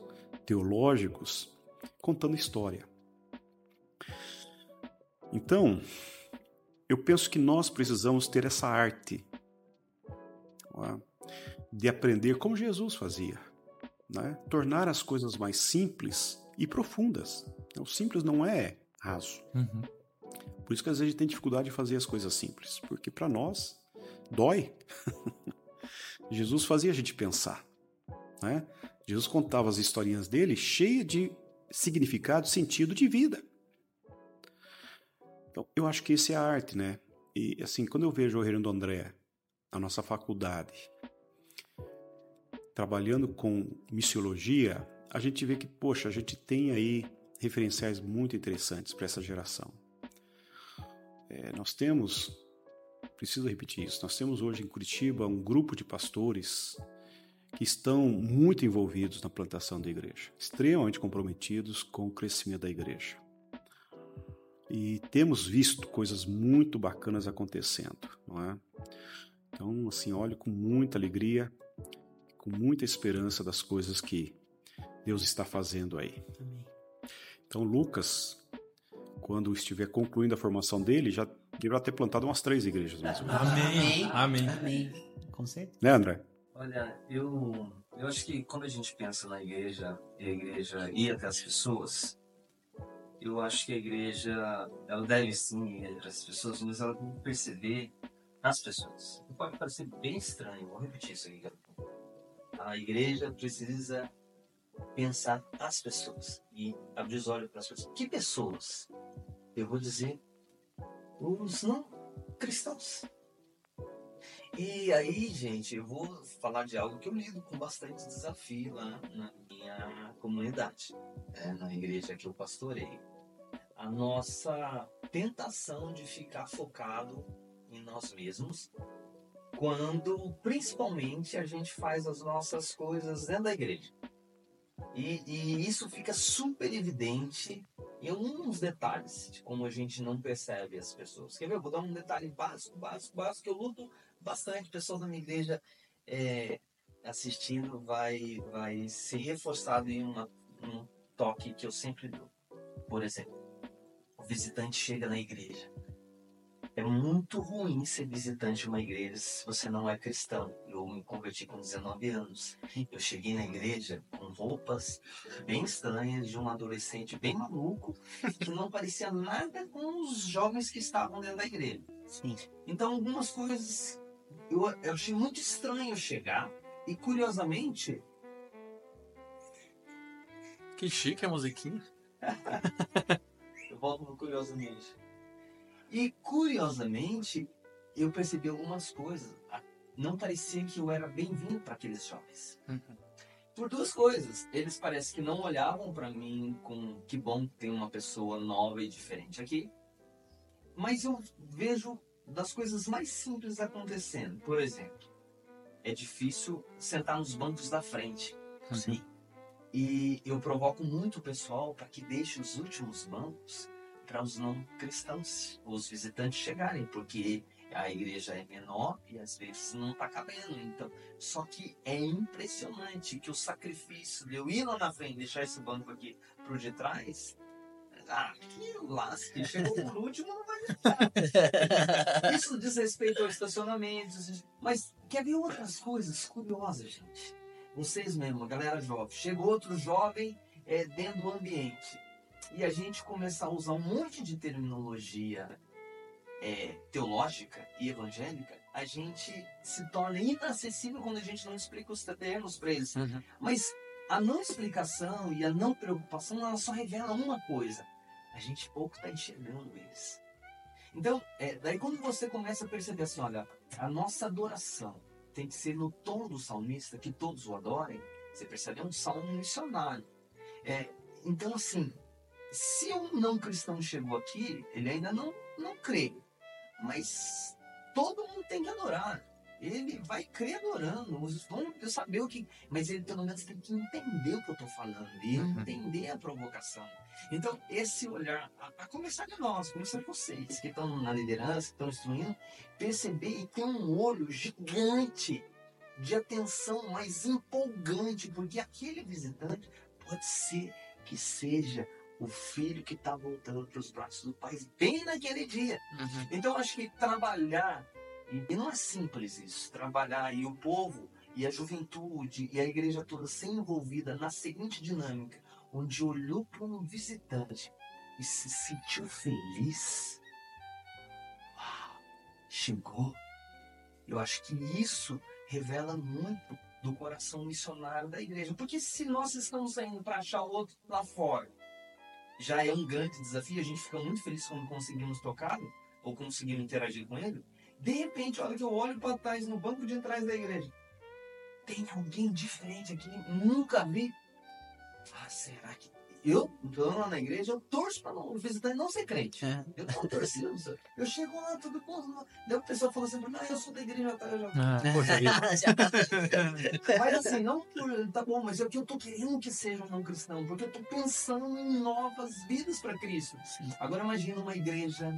teológicos contando história. Então, eu penso que nós precisamos ter essa arte de aprender como Jesus fazia. né? tornar as coisas mais simples e profundas. O simples não é raso. Uhum. Por isso que às vezes a gente tem dificuldade de fazer as coisas simples, porque para nós dói. Jesus fazia a gente pensar. Né? Jesus contava as historinhas dele cheia de significado, sentido de vida. Então, eu acho que esse é a arte, né? E assim, quando eu vejo o Reverendo André, a nossa faculdade, trabalhando com missiologia, a gente vê que, poxa, a gente tem aí referenciais muito interessantes para essa geração. É, nós temos, preciso repetir isso, nós temos hoje em Curitiba um grupo de pastores que estão muito envolvidos na plantação da igreja, extremamente comprometidos com o crescimento da igreja. E temos visto coisas muito bacanas acontecendo, não é? Então, assim, olho com muita alegria, com muita esperança das coisas que Deus está fazendo aí. Amém. Então, Lucas, quando estiver concluindo a formação dele, já deverá ter plantado umas três igrejas, mais ou menos. Amém. Amém. Amém. Com certeza. Né, André? Olha, eu, eu acho que quando a gente pensa na igreja e a igreja ir até as pessoas, eu acho que a igreja ela deve sim ir até as pessoas, mas ela tem que perceber nas pessoas. Pode parecer bem estranho, vou repetir isso aqui. A igreja precisa pensar as pessoas e abrir os olhos para as pessoas. Que pessoas? Eu vou dizer os não cristãos. E aí, gente, eu vou falar de algo que eu lido com bastante desafio lá na minha comunidade, né, na igreja que eu pastorei. A nossa tentação de ficar focado em nós mesmos, quando principalmente a gente faz as nossas coisas dentro da igreja. E, e isso fica super evidente em alguns detalhes de como a gente não percebe as pessoas. Quer ver? Eu vou dar um detalhe básico, básico, básico, que eu luto bastante. Pessoas da minha igreja é, assistindo vai, vai ser reforçado em uma, um toque que eu sempre dou. Por exemplo, o visitante chega na igreja. É muito ruim ser visitante de uma igreja se você não é cristão. Eu me converti com 19 anos. Eu cheguei na igreja com roupas bem estranhas de um adolescente bem maluco que não parecia nada com os jovens que estavam dentro da igreja. Sim. Então, algumas coisas eu, eu achei muito estranho chegar e, curiosamente, Que chique a musiquinha. eu volto no curiosamente. E, curiosamente, eu percebi algumas coisas. Ah, Não parecia que eu era bem-vindo para aqueles jovens. Por duas coisas. Eles parecem que não olhavam para mim com que bom que tem uma pessoa nova e diferente aqui. Mas eu vejo das coisas mais simples acontecendo. Por exemplo, é difícil sentar nos bancos da frente. Sim. E eu provoco muito o pessoal para que deixe os últimos bancos para os não cristãos, os visitantes chegarem, porque a igreja é menor e às vezes não está cabendo. Então, só que é impressionante que o sacrifício de eu ir lá na frente, deixar esse banco aqui pro de trás, ah, que lasque, chegou por último, não vai deixar. Isso diz respeito ao estacionamento, mas quer ver outras coisas curiosas, gente? Vocês mesmo, galera jovem. Chegou outro jovem é, dentro do ambiente e a gente começar a usar um monte de terminologia é, teológica e evangélica, a gente se torna inacessível quando a gente não explica os termos para eles. Uhum. Mas a não explicação e a não preocupação, ela só revela uma coisa. A gente pouco está enxergando eles. Então, é, daí quando você começa a perceber assim, olha, a nossa adoração tem que ser no tom do salmista, que todos o adorem, você percebe, é um salmo missionário. É, então, assim, se um não cristão chegou aqui, ele ainda não, não crê. Mas todo mundo tem que adorar. Ele vai crer adorando. Os vão saber o que. Mas ele pelo menos tem que entender o que eu estou falando. E Uhum. entender a provocação. Então, esse olhar, a, a começar de nós, começar de vocês que estão na liderança, que estão instruindo, perceber e ter um olho gigante de atenção mais empolgante, porque aquele visitante pode ser que seja o filho que está voltando para os braços do pai bem naquele dia. Uhum. Então acho que trabalhar, e não é simples isso, trabalhar e o povo e a juventude e a igreja toda ser envolvida na seguinte dinâmica, onde olhou para um visitante e se sentiu feliz. Uau, chegou. Eu acho que isso revela muito do coração missionário da igreja. Porque se nós estamos saindo para achar o outro lá fora, já é um grande desafio, a gente fica muito feliz quando conseguimos tocá-lo ou conseguimos interagir com ele. De repente, olha que eu olho para trás no banco de trás da igreja. Tem alguém diferente aqui, nunca vi. Ah, será que eu, tô lá na igreja, eu torço para não, o visitante não ser crente. É. Eu tô torcendo. Eu chego lá, tudo bom. Daí o pessoal fala assim, não, eu sou da igreja, tá, eu já Ah, poxa vida. mas assim, não por. Tá bom, mas é que eu tô querendo que seja um não cristão, porque eu tô pensando em novas vidas para Cristo. Sim. Agora imagina uma igreja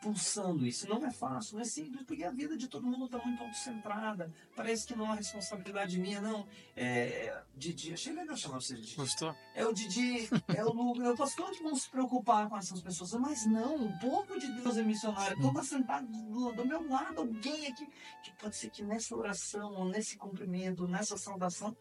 pulsando isso. Não é fácil, não é simples, porque a vida de todo mundo está muito autocentrada. Parece que não é responsabilidade minha, não. É. Didi, achei legal chamar você de Didi. Gostou? É o Didi, é o Lucas, é o pastor que vão se preocupar com essas pessoas. Mas não, o povo de Deus é missionário. Então tá sentado do, do meu lado alguém aqui que pode ser que nessa oração, ou nesse cumprimento, nessa saudação,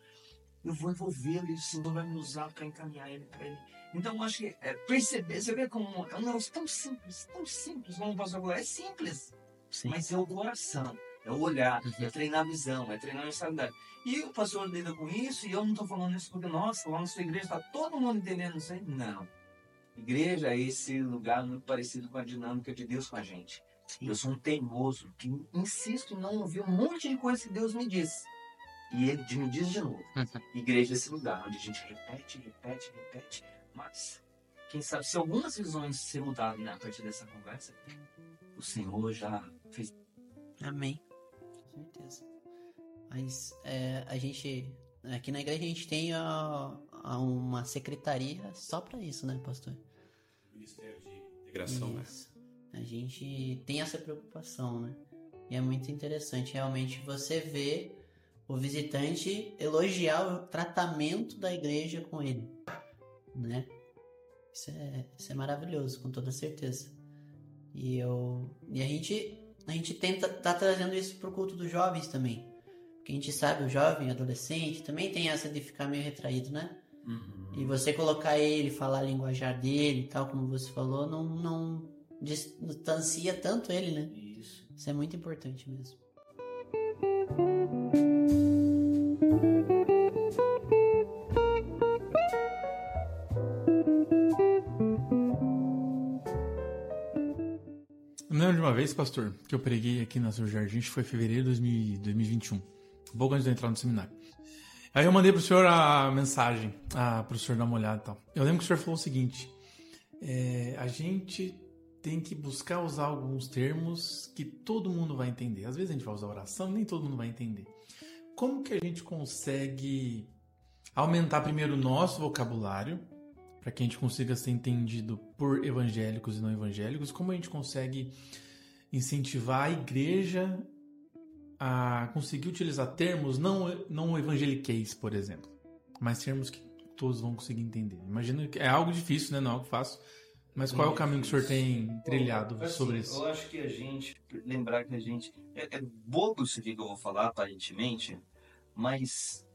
eu vou envolvê-lo e o Senhor vai me usar para encaminhar ele para ele. Então eu acho que é, perceber, você vê como é um negócio tão simples, tão simples, como o pastor falou, é simples. Sim. Mas é o coração, é o olhar, Uhum. é treinar a visão, é treinar a mentalidade. E o pastor lida com isso, e eu não estou falando isso porque, nossa, lá na sua igreja está todo mundo entendendo isso aí. Não. Igreja é esse lugar muito parecido com a dinâmica de Deus com a gente. Eu sou um teimoso que insisto em não ouvir um monte de coisa que Deus me diz. E ele me diz de novo. Igreja é esse lugar onde a gente repete, repete, repete. Mas, quem sabe, se algumas visões se mudarem né, a partir dessa conversa, o Senhor já fez Amém. Com certeza. Mas é, a gente. Aqui na igreja a gente tem ó, ó, uma secretaria só pra isso, né, pastor? Ministério de Integração, né? Isso. A gente tem essa preocupação, né? E é muito interessante realmente você ver o visitante elogiar o tratamento da igreja com ele, né? Isso é, isso é maravilhoso, com toda certeza. E eu e a gente a gente tenta tá trazendo isso pro culto dos jovens também. Porque a gente sabe o jovem, adolescente também tem essa de ficar meio retraído, né? E você colocar ele, falar a linguajar dele e tal, como você falou, não, não distancia tanto ele, né? Isso. Isso é muito importante mesmo. Lembro de uma vez, pastor, que eu preguei aqui na Seu Jardim, foi em fevereiro de 2000 2021, pouco antes de eu entrar no seminário. Aí eu mandei pro senhor a mensagem, a, pro senhor dar uma olhada e tal. Eu lembro que o senhor falou o seguinte: é, a gente tem que buscar usar alguns termos que todo mundo vai entender. Às vezes a gente vai usar oração, nem todo mundo vai entender. Como que a gente consegue aumentar primeiro o nosso vocabulário para que a gente consiga ser entendido por evangélicos e não evangélicos? Como a gente consegue incentivar a igreja a conseguir utilizar termos não, não evangeliqueis, por exemplo, mas termos que todos vão conseguir entender? Imagino que é algo difícil, né? Não é algo fácil. Mas qual é o caminho que o senhor tem trilhado Assim, sobre isso? Eu acho que a gente, lembrar que a gente. É, é bobo isso que eu vou falar, aparentemente, mas.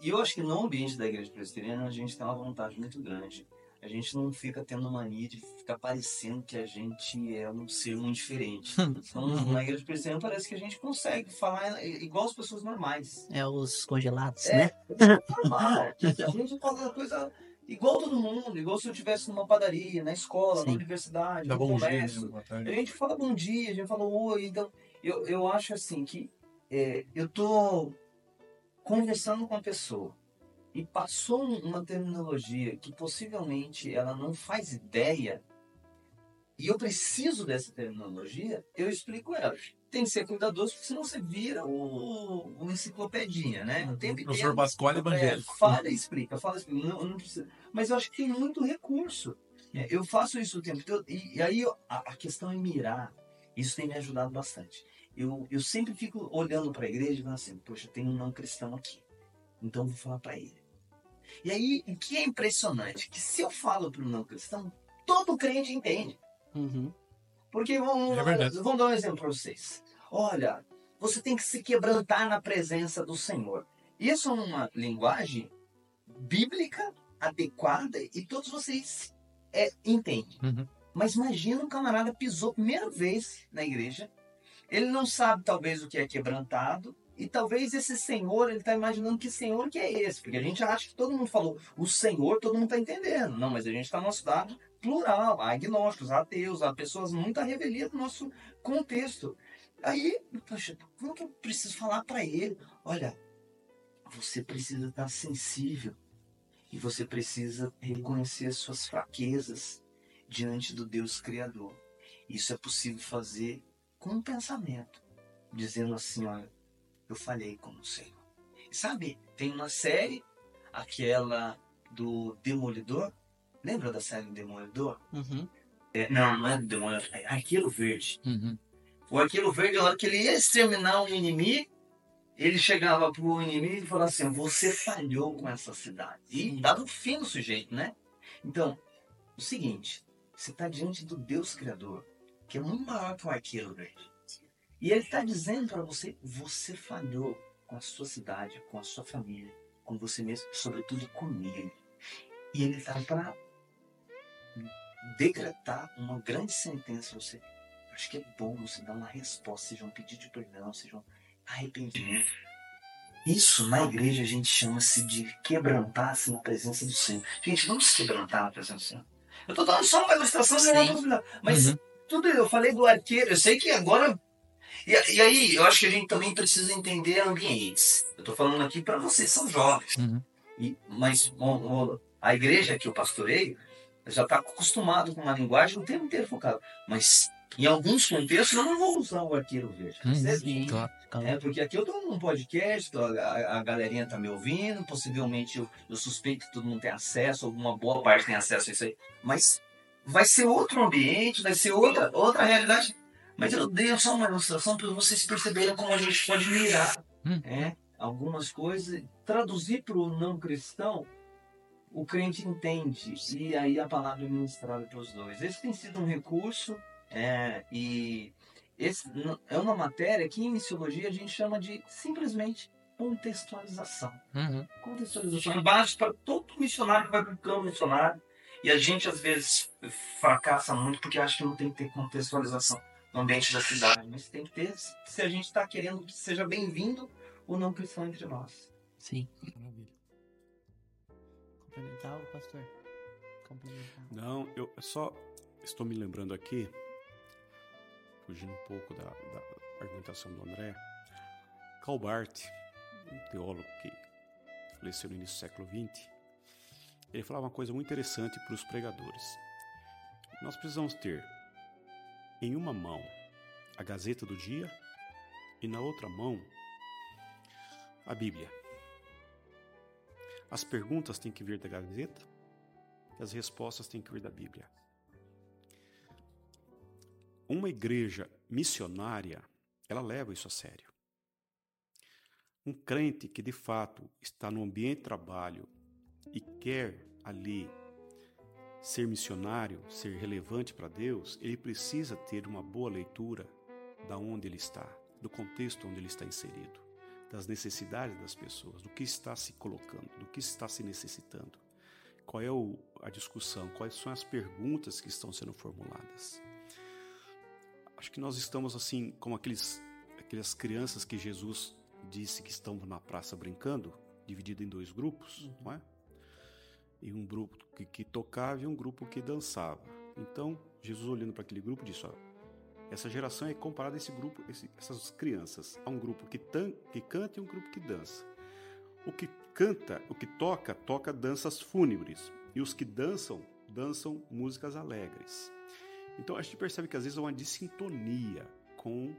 E eu acho que no ambiente da igreja presbiteriana a gente tem uma vontade muito grande. A gente não fica tendo mania de ficar parecendo que a gente é um ser muito diferente. Então, na igreja presbiteriana parece que a gente consegue falar igual as pessoas normais. É os congelados, É. né? normal. A gente fala coisa igual todo mundo, igual se eu estivesse numa padaria, na escola, Sim. na universidade, Dá no dia, comércio. A gente fala bom dia, a gente fala oi. Então, eu, eu acho assim que é, eu tô conversando com a pessoa e passou uma terminologia que possivelmente ela não faz ideia e eu preciso dessa terminologia, eu explico ela. Tem que ser cuidadoso, porque senão você vira o, o enciclopedinha, né? O tempo Professor inteiro. Pascoal evangélico. É, fala e explica, fala e explica. Não, não precisa. Mas eu acho que tem muito recurso. É, Eu faço isso o tempo todo. E, e aí a, a questão é mirar. Isso tem me ajudado bastante. Eu, eu sempre fico olhando para a igreja e falando assim: poxa, tem um não cristão aqui. Então eu vou falar para ele. E aí, o que é impressionante? Que se eu falo para um não cristão, todo crente entende. Uhum. Porque vamos, É verdade. vamos dar um exemplo para vocês. Olha, você tem que se quebrantar na presença do Senhor. Isso é uma linguagem bíblica adequada e todos vocês é, entendem. Uhum. Mas imagina um camarada pisou primeira vez na igreja, ele não sabe talvez o que é quebrantado, e talvez esse Senhor, ele está imaginando que Senhor que é esse, porque a gente acha que todo mundo falou o Senhor, todo mundo está entendendo. Não, mas a gente está numa cidade plural, há agnósticos, há ateus, há pessoas muito revelia do nosso contexto. Aí, poxa, como que eu preciso falar para ele? Olha, você precisa estar sensível e você precisa reconhecer as suas fraquezas diante do Deus Criador. Isso é possível fazer com um pensamento, dizendo assim: olha, eu falhei com o Senhor. Sabe, tem uma série, aquela do Demolidor. Lembra da série Demolidor? Uhum. É, não, não é do Demolidor, é Arqueiro Verde. Uhum. O Arqueiro Verde, na hora que ele ia exterminar um inimigo, ele chegava pro inimigo e falava assim: Você falhou com essa cidade. E dava o fim no sujeito, né? Então, o seguinte: você está diante do Deus Criador, que é muito maior que o Arqueiro Verde. E ele está dizendo para você: Você falhou com a sua cidade, com a sua família, com você mesmo, sobretudo comigo. E ele está para decretar uma grande sentença você. Acho que é bom você dar uma resposta, seja um pedido de perdão, seja um arrependimento. Isso na igreja a gente chama-se de quebrantar-se na presença do Senhor. Gente, vamos se quebrantar na presença do Senhor. Eu tô dando só uma ilustração, Sim. não dúvida. Mas Uhum. Tudo eu falei do arqueiro, eu sei que agora. E, e aí, eu acho que a gente também precisa entender ambientes. Eu tô falando aqui para vocês, são jovens. Uhum. E, mas bom, a igreja que eu pastoreio já está acostumado com uma linguagem o tempo inteiro focado. Mas em alguns contextos eu não vou usar o arqueiro verde. Sim. Claro. é, porque aqui eu tô num podcast, a, a galerinha tá me ouvindo, possivelmente eu, eu suspeito que todo mundo tem acesso, alguma boa parte tem acesso a isso aí. Mas vai ser outro ambiente, vai ser outra, outra realidade. Mas eu dei só uma ilustração para vocês perceberem como a gente pode mirar Hum. é, algumas coisas, traduzir para o não cristão, o crente entende, e aí a palavra é ministrada para os dois. Esse tem sido um recurso, é, e esse é uma matéria que em missiologia a gente chama de simplesmente contextualização. Uhum. Contextualização é básico para todo missionário que vai para o campo missionário, e a gente às vezes fracassa muito porque acha que não tem que ter contextualização no ambiente da cidade, mas tem que ter se a gente está querendo que seja bem-vindo o não cristão entre nós. Sim. Maravilha. Complementar o pastor? Complementar. Não, eu só estou me lembrando aqui, fugindo um pouco da, da argumentação do André, Karl Barth, um teólogo que faleceu no início do século XX, ele falava uma coisa muito interessante para os pregadores. Nós precisamos ter em uma mão a Gazeta do Dia e na outra mão a Bíblia. As perguntas têm que vir da Gazeta e as respostas têm que vir da Bíblia. Uma igreja missionária, ela leva isso a sério. Um crente que de fato está no ambiente de trabalho e quer ali ser missionário, ser relevante para Deus, ele precisa ter uma boa leitura da onde ele está, do contexto onde ele está inserido, das necessidades das pessoas, do que está se colocando, do que está se necessitando qual é o, a discussão, quais são as perguntas que estão sendo formuladas. Acho que nós estamos assim como aqueles, aquelas crianças que Jesus disse que estão na praça brincando, dividido em dois grupos, não é? E um grupo que, que tocava e um grupo que dançava. Então, Jesus olhando para aquele grupo disse: ó, essa geração é comparada a esse grupo, esse, essas crianças, a um grupo que, tan, que canta e um grupo que dança. O que canta, o que toca, toca danças fúnebres. E os que dançam, dançam músicas alegres. Então a gente percebe que às vezes há uma dissintonia com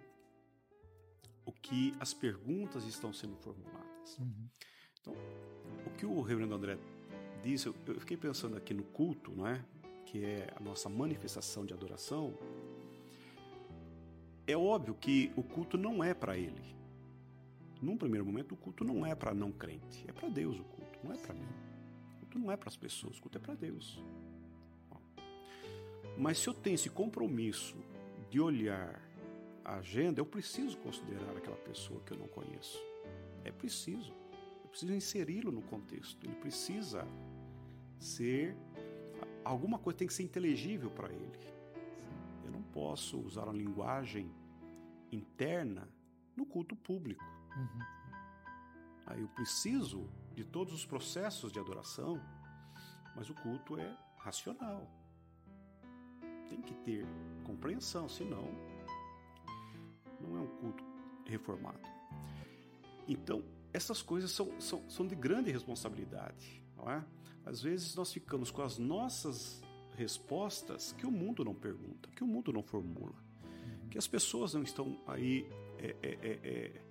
o que as perguntas estão sendo formuladas. Uhum. Então, o que o reverendo André disse, eu, fiquei pensando aqui no culto, não é? Que é a nossa manifestação de adoração. É óbvio que o culto não é para ele. Num primeiro momento, o culto não é para não crente, é para Deus o culto, não é para mim. O culto não é para as pessoas, o culto é para Deus. Mas se eu tenho esse compromisso de olhar agenda, eu preciso considerar aquela pessoa que eu não conheço. É preciso. Preciso inseri-lo no contexto. Ele precisa ser. Alguma coisa tem que ser inteligível para ele. Eu não posso usar uma linguagem interna no culto público. Uhum. Aí eu preciso de todos os processos de adoração, mas o culto é racional. Tem que ter compreensão, senão não é um culto reformado. Então, essas coisas são, são, são de grande responsabilidade. Não é? Às vezes nós ficamos com as nossas respostas que o mundo não pergunta, que o mundo não formula, que as pessoas não estão aí é, é, é, é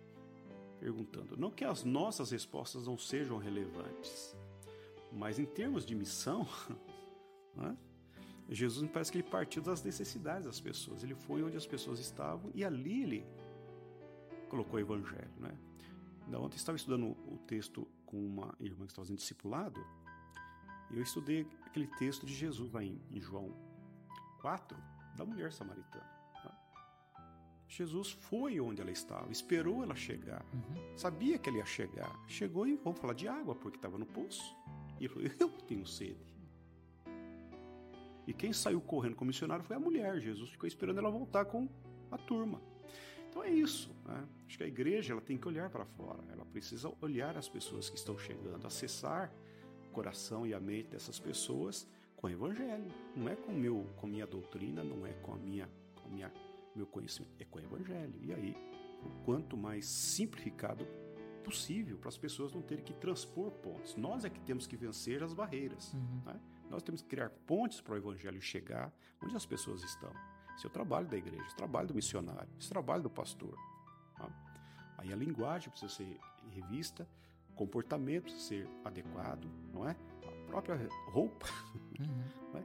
perguntando. Não que as nossas respostas não sejam relevantes, mas em termos de missão, né, Jesus me parece que ele partiu das necessidades das pessoas. Ele foi onde as pessoas estavam e ali ele colocou o evangelho. Né? Da ontem eu estava estudando o texto com uma irmã que estava fazendo discipulado e eu estudei aquele texto de Jesus lá em, em João 4, da mulher samaritana. Jesus foi onde ela estava, esperou ela chegar, uhum. sabia que ela ia chegar. Chegou e vamos falar de água, porque estava no poço. E ele falou: Eu tenho sede. E quem saiu correndo com o missionário foi a mulher. Jesus ficou esperando ela voltar com a turma. Então é isso. Né? Acho que a igreja ela tem que olhar para fora. Ela precisa olhar as pessoas que estão chegando, acessar o coração e a mente dessas pessoas com o evangelho. Não é com meu, com minha doutrina, não é com a minha, com a minha meu conhecimento é com o Evangelho. E aí, o quanto mais simplificado possível para as pessoas não terem que transpor pontes. Nós é que temos que vencer as barreiras. Uhum. Né? Nós temos que criar pontes para o Evangelho chegar onde as pessoas estão. Esse é o trabalho da igreja, esse é o trabalho do missionário, esse é o trabalho do pastor. Tá? Aí a linguagem precisa ser revista, o comportamento precisa ser adequado, não é? A própria roupa. Uhum. Né?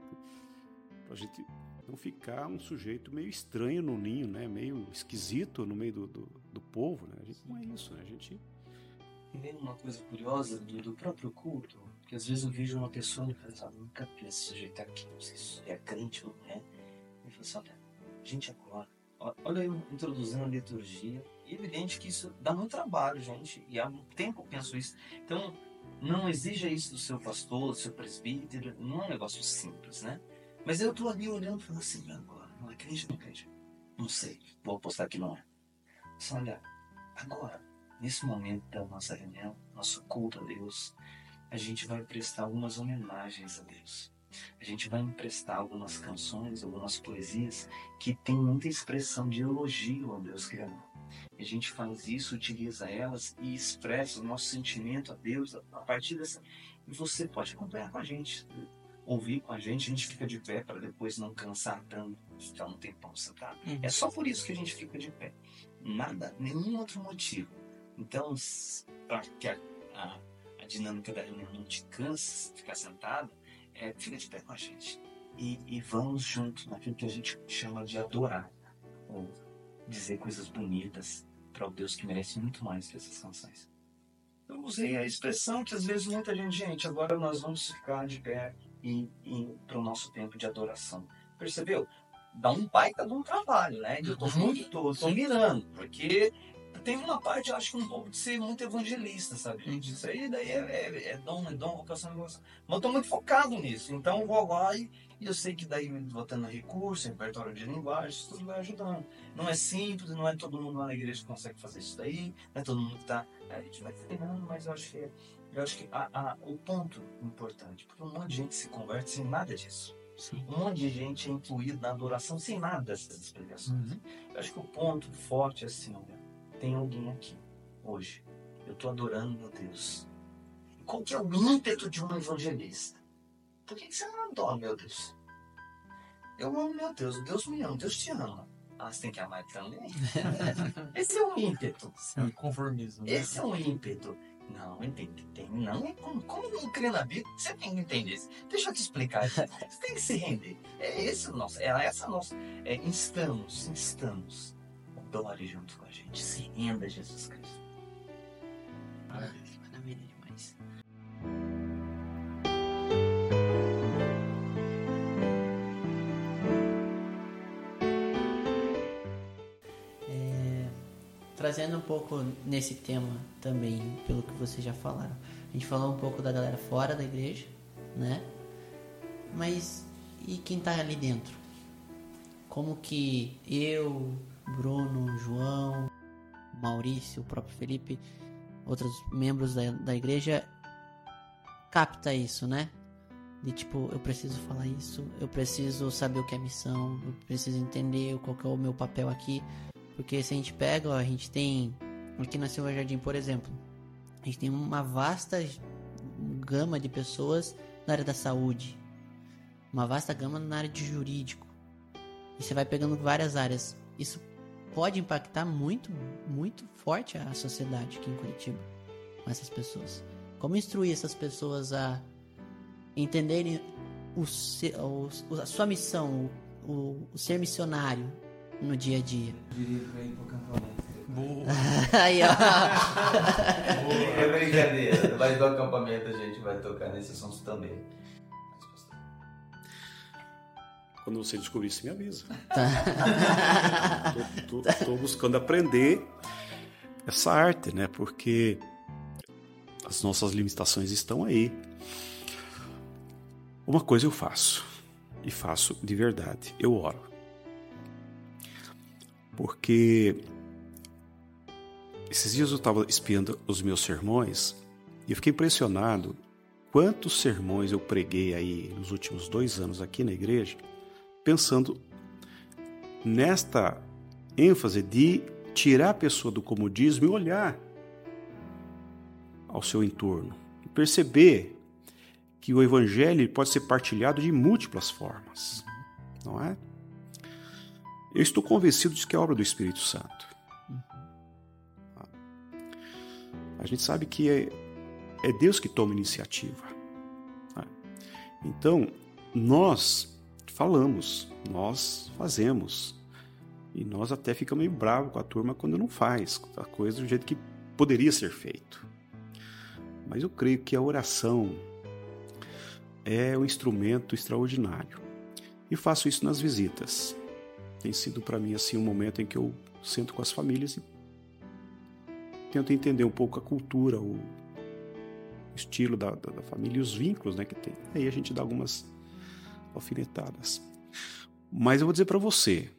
Para a gente não ficar um sujeito meio estranho no ninho, né? Meio esquisito no meio do, do, do povo, né? A gente não é isso, né? A gente... E vem uma coisa curiosa do, do, próprio culto, que às vezes eu vejo uma pessoa e falo assim, nunca vi esse sujeito aqui, não sei se é crente ou não é. E falo assim, olha, gente agora, olha eu introduzindo a liturgia, é evidente que isso dá muito trabalho, gente, e há um tempo eu penso isso. Então, não exija isso do seu pastor, do seu presbítero, não é um negócio simples, né? Mas eu tô ali olhando e falando assim, agora, não é crente, não é crente. Não sei, vou apostar que não é. Mas olha, agora, nesse momento da nossa reunião, nosso culto a Deus, a gente vai prestar algumas homenagens a Deus. A gente vai emprestar algumas canções, algumas poesias que tem muita expressão de elogio ao Deus Criador. E a gente faz isso, utiliza elas e expressa o nosso sentimento a Deus a partir dessa. E você pode acompanhar com a gente ouvir com a gente, a gente fica de pé para depois não cansar tanto, ficar um tempão sentado. Uhum. É só por isso que a gente fica de pé. Nada, nenhum outro motivo. Então, para que a, a, a, dinâmica da reunião não te canse ficar sentado, é, fica de pé com a gente. E, e vamos junto naquilo que a gente chama de adorar, ou dizer coisas bonitas para o Deus que merece muito mais que essas canções. Eu usei a expressão que às vezes muita gente, gente, agora nós vamos ficar de pé e, e para o nosso tempo de adoração. Percebeu? Dá um baita de um trabalho, né? Eu tô uhum. muito, tô, tô mirando, porque tem uma parte, eu acho que um pouco de ser muito evangelista, sabe, gente? Isso aí daí é, é, é dom, é dom, vocação, vocação. Mas eu tô muito focado nisso. Então eu vou lá e, e eu sei que daí botando recurso, repertório de linguagem, isso tudo vai ajudando. Não é simples, não é todo mundo lá na igreja que consegue fazer isso daí, não é todo mundo que tá. A gente vai treinando, mas eu acho que, eu acho que a, a, o ponto importante, porque um monte de gente se converte sem nada disso. Sim. Um monte de gente é incluído na adoração sem nada dessas explicações. Uhum. Eu acho que o ponto forte é assim, olha, tem alguém aqui hoje. Eu estou adorando meu Deus. Qual que é o ímpeto de um evangelista? Por que você não adora meu Deus? Eu amo meu Deus, Deus me ama, Deus te ama. Ah, você tem que amar também. Esse é um ímpeto. É um conformismo. Né? Esse é um ímpeto. Não, entende? Tem, não é como, como não crê na Bíblia, você tem que entender isso. Deixa eu te explicar. Você tem que se render. É esse o nosso, é essa nossa. É, instamos, instamos adore junto com a gente. Se renda Jesus Cristo. Maravilha. Maravilha demais. trazendo um pouco nesse tema também, pelo que vocês já falaram. A gente falou um pouco da galera fora da igreja, né? Mas e quem tá ali dentro? Como que eu, Bruno, João, Maurício, o próprio Felipe, outros membros da, da igreja capta isso, né? De tipo, eu preciso falar isso, eu preciso saber o que é missão, eu preciso entender qual é o meu papel aqui. Porque se a gente pega, ó, a gente tem aqui na Silva Jardim, por exemplo, a gente tem uma vasta gama de pessoas na área da saúde, uma vasta gama na área de jurídico. E você vai pegando várias áreas. Isso pode impactar muito, muito forte a sociedade aqui em Curitiba com essas pessoas. Como instruir essas pessoas a entenderem o, o, a sua missão, o, o, ser missionário no dia a dia? Boa. Aí, ó. É brincadeira. Mas do acampamento a gente vai tocar nesse assunto também. Quando você descobrir isso, me avisa. Estou buscando aprender essa arte, né? Porque as nossas limitações estão aí. Uma coisa eu faço, e faço de verdade: eu oro. Porque esses dias eu estava espiando os meus sermões e eu fiquei impressionado quantos sermões eu preguei aí nos últimos dois anos aqui na igreja pensando nesta ênfase de tirar a pessoa do comodismo e olhar ao seu entorno e perceber que o evangelho pode ser partilhado de múltiplas formas, não é? Eu estou convencido de que é obra do Espírito Santo. A gente sabe que é, é Deus que toma iniciativa. Tá? Então, nós falamos, nós fazemos. E nós até ficamos meio bravos com a turma quando não faz a coisa do jeito que poderia ser feito. Mas eu creio que a oração é um instrumento extraordinário. E faço isso nas visitas. Tem sido para mim assim um momento em que eu sento com as famílias e tento entender um pouco a cultura, o estilo da, da, da família e os vínculos né, que tem. Aí a gente dá algumas alfinetadas. Mas eu vou dizer para você,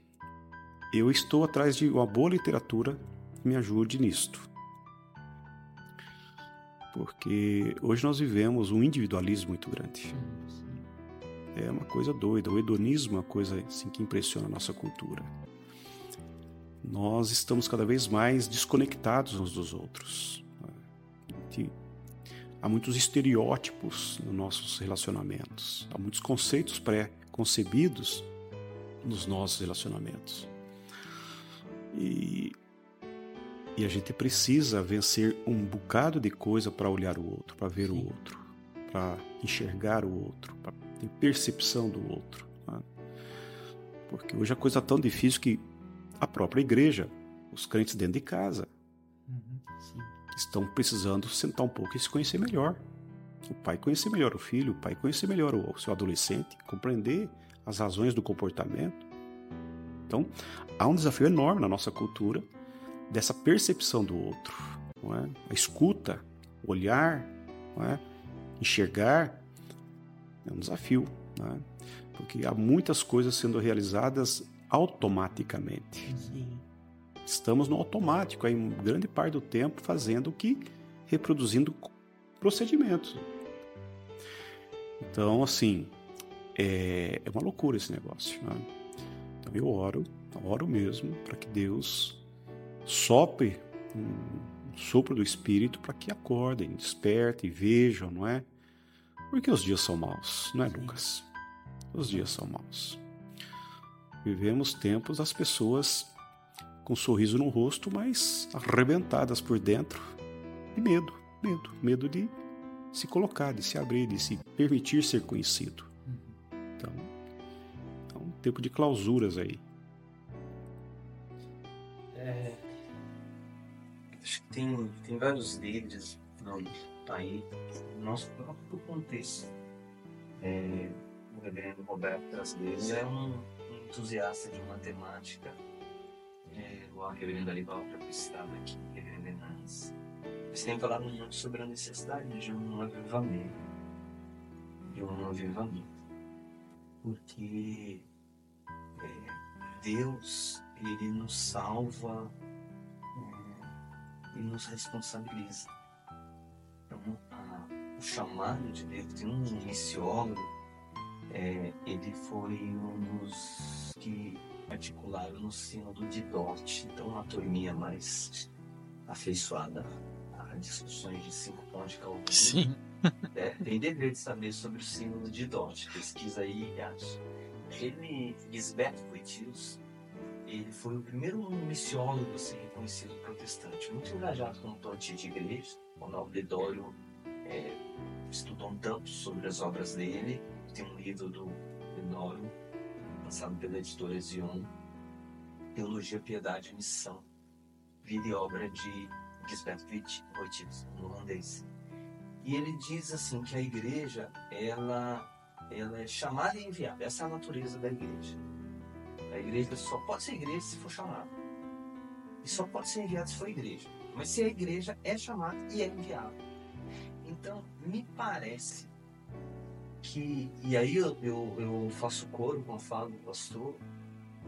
eu estou atrás de uma boa literatura que me ajude nisto. Porque hoje nós vivemos um individualismo muito grande. É uma coisa doida. O hedonismo é uma coisa assim, que impressiona a nossa cultura. Nós estamos cada vez mais desconectados uns dos outros. Há muitos estereótipos nos nossos relacionamentos, há muitos conceitos pré-concebidos nos nossos relacionamentos. E, e a gente precisa vencer um bocado de coisa para olhar o outro, para ver Sim. o outro, para enxergar o outro, para ter percepção do outro. Né? Porque hoje a coisa é tão difícil que a própria igreja, os crentes dentro de casa, estão precisando sentar um pouco e se conhecer melhor. O pai conhecer melhor o filho, o pai conhecer melhor o seu adolescente, compreender as razões do comportamento. Então, há um desafio enorme na nossa cultura dessa percepção do outro, é? a escuta, olhar, é? enxergar. É um desafio, é? porque há muitas coisas sendo realizadas automaticamente. Sim. Estamos no automático, aí, grande parte do tempo fazendo o que? Reproduzindo procedimentos. Então, assim, é, é uma loucura esse negócio. Né? Então, eu oro, oro mesmo, para que Deus sopre um sopro do Espírito para que acordem, despertem, vejam, não é? Porque os dias são maus, não é, Lucas? Os dias são maus. Vivemos tempos as pessoas com um sorriso no rosto, mas arrebentadas por dentro de medo, medo, medo de se colocar, de se abrir, de se permitir ser conhecido. Então, é um tempo de clausuras aí. É, acho que tem, tem vários líderes não, aí, no nosso próprio contexto. É, o Roberto, às vezes, é um entusiasta de matemática a reverenda Alival para estar aqui, reverenda Nancy. Eles têm falado muito sobre a necessidade de um avivamento. De um avivamento. Porque é, Deus, Ele nos salva é, e nos responsabiliza. Então, a, o chamado de Deus, tem um missiólogo, é, ele foi um dos que articularam no sínodo de Dort, então uma turminha mais afeiçoada a discussões de cinco pontos de Calvino. Sim. É, tem dever de saber sobre o sínodo de Dort, pesquisa aí e acha. Ele, Gisbert Voitius, ele foi o primeiro missiólogo a ser reconhecido protestante, muito engajado com o de igreja. O Nobre Dório é, estudou um tanto sobre as obras dele, tem um livro do Denório, lançado pela editora Zion, Teologia, Piedade e Missão, vida e obra de Gisbert Voitius, um holandês. E ele diz assim que a igreja, ela, ela é chamada e enviada. Essa é a natureza da igreja. A igreja só pode ser igreja se for chamada. E só pode ser enviada se for igreja. Mas se a igreja é chamada e é enviada. Então, me parece que, e aí eu, eu, eu faço coro com a fala do pastor,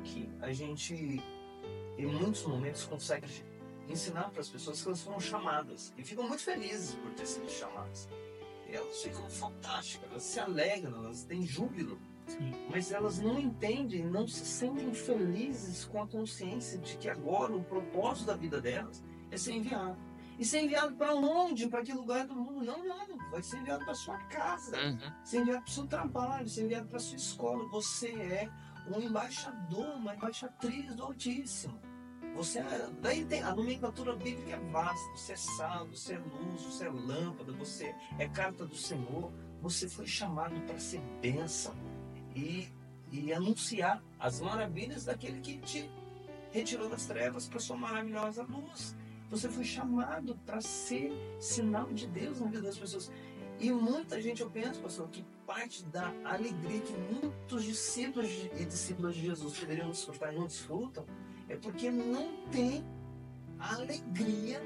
que a gente, em muitos momentos, consegue ensinar para as pessoas que elas foram chamadas e ficam muito felizes por ter sido chamadas. E elas ficam fantásticas, elas se alegram, elas têm júbilo, Sim. mas elas não entendem, não se sentem felizes com a consciência de que agora o propósito da vida delas é ser enviado. E ser enviado para onde? Para que lugar do mundo? Não, não. Vai ser enviado para sua casa, ser enviado para o seu trabalho, ser enviado para sua escola. Você é um embaixador, uma embaixatriz do Altíssimo. Você é, daí tem a nomenclatura bíblica é vasta. Você é sal, você é luz, você é lâmpada, você é carta do Senhor. Você foi chamado para ser bênção e, e anunciar as maravilhas daquele que te retirou das trevas para sua maravilhosa luz. Você foi chamado para ser sinal de Deus na vida das pessoas. E muita gente, eu penso, pastor, que parte da alegria que muitos discípulos e discípulas de Jesus poderiam desfrutar e não desfrutam, é porque não tem a alegria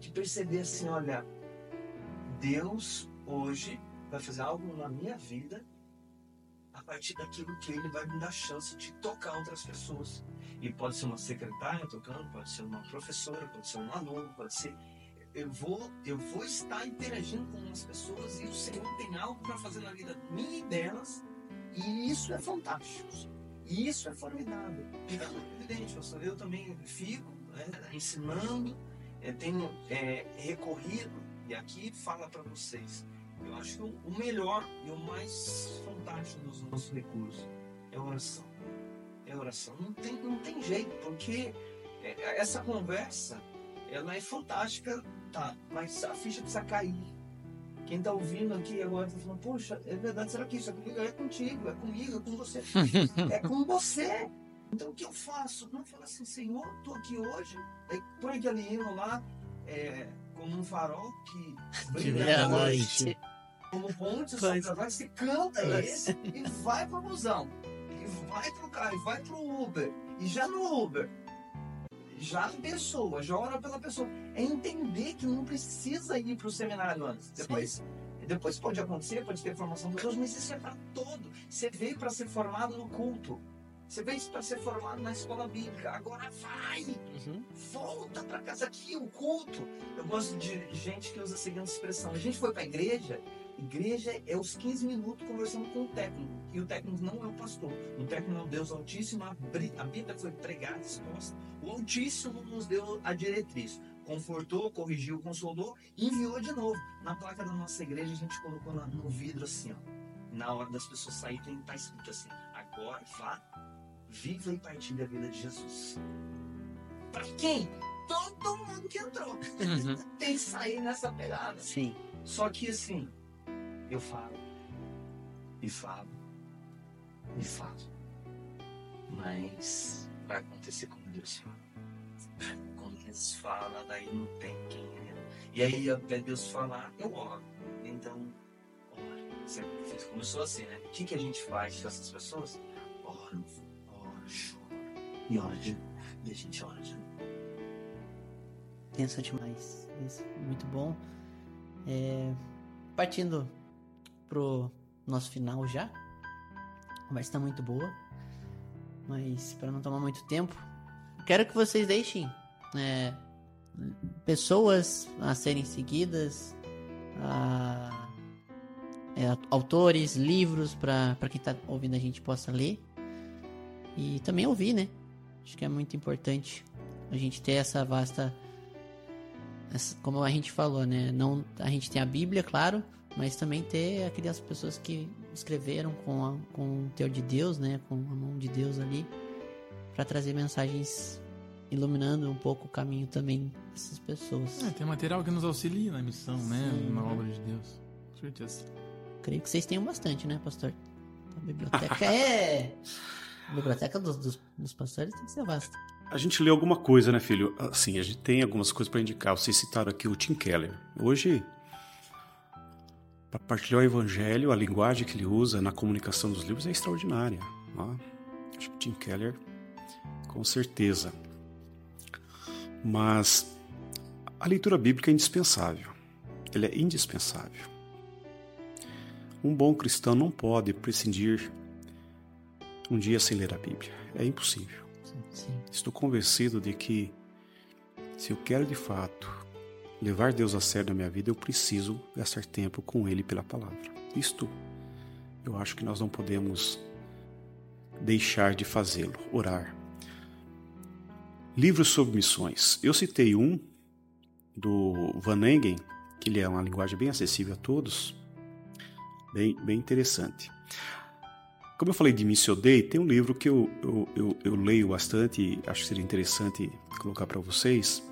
de perceber assim, olha, Deus hoje vai fazer algo na minha vida a partir daquilo que ele vai me dar chance de tocar outras pessoas. E pode ser uma secretária tocando, pode ser uma professora, pode ser um aluno, pode ser. Eu vou, eu vou estar interagindo com as pessoas e o Senhor tem algo para fazer na vida minha e delas, e isso é fantástico. Isso é formidável. Então, evidente, pastor, eu também fico né, ensinando, é, tenho é, recorrido, e aqui fala para vocês, eu acho que o melhor e o mais fantástico dos nossos recursos é a oração. É oração. Não tem, não tem jeito, porque essa conversa ela é fantástica, tá? Mas a ficha precisa cair. Quem está ouvindo aqui agora está falando, poxa, é verdade, será que isso é comigo? É contigo, é comigo, é com você. é com você. Então o que eu faço? Não falo assim, Senhor, estou aqui hoje, aí põe aquele hino lá, é, como um farol que brilha à noite. Como ponte, você canta esse e vai pro busão. E vai pro carro, e vai pro Uber. E já no Uber, já abençoa, já ora pela pessoa. É entender que não precisa ir pro seminário antes. Depois, depois pode acontecer, pode ter formação de Deus, mas isso é para todo. Você veio para ser formado no culto. Você veio para ser formado na escola bíblica. Agora vai! Uhum. volta para casa aqui, o culto. Eu gosto de gente que usa a seguinte expressão: a gente foi para a igreja, igreja é os 15 minutos conversando com o técnico, e o técnico não é o pastor, o técnico é o Deus Altíssimo, a Bíblia foi pregada, exposta, o Altíssimo nos deu a diretriz. Confortou, corrigiu, consolou e enviou de novo. Na placa da nossa igreja, a gente colocou no vidro assim, ó. Na hora das pessoas saírem, tem tá escrito assim: agora vá, viva e partilhe a vida de Jesus. Pra quem? Todo mundo que entrou. Uhum. Tem que sair nessa pegada. Sim. Só que assim, eu falo, e falo, e falo. Mas vai acontecer como Deus fala. Quando Deus fala, daí não tem quem é. E aí, até Deus falar, eu oro. Então, ora. Você começou assim, né? O que, que a gente faz com essas pessoas? Oro, oro, choro. E oro de novo. E a gente ora de novo. Tenso demais. Isso, muito bom. É, partindo pro nosso final já. A conversa tá muito boa. Mas para não tomar muito tempo, quero que vocês deixem é, pessoas a serem seguidas, a- é, autores, livros para quem tá ouvindo a gente possa ler e também ouvir, né? Acho que é muito importante a gente ter essa vasta essa- como a gente falou, né? Não, a gente tem a Bíblia, claro, mas também ter aquelas pessoas que escreveram com, a, com o teor de Deus, né? Com a mão de Deus ali, para trazer mensagens iluminando um pouco o caminho também dessas pessoas. É, tem material que nos auxilia na missão, né? Sim. Na obra de Deus. Com certeza. Creio que vocês tenham bastante, né, pastor? A biblioteca é. A biblioteca dos, dos, dos pastores tem que ser vasta. A gente lê alguma coisa, né, filho? Assim, a gente tem algumas coisas para indicar. Vocês citaram aqui o Tim Keller. Hoje, para partilhar o evangelho, a linguagem que ele usa na comunicação dos livros é extraordinária. ó. Acho que Tim Keller, com certeza. Mas a leitura bíblica é indispensável. Ela é indispensável. Um bom cristão não pode prescindir um dia sem ler a Bíblia. É impossível. Sim. Estou convencido de que se eu quero de fato levar Deus a sério na minha vida, eu preciso gastar tempo com Ele pela palavra. Isto eu acho que nós não podemos deixar de fazê-lo. Orar. Livros sobre missões. Eu citei um do Van Engen, que ele é uma linguagem bem acessível a todos, bem, bem interessante. Como eu falei de Missio Dei, tem um livro que eu, eu, eu, eu leio bastante e acho que seria interessante colocar para vocês,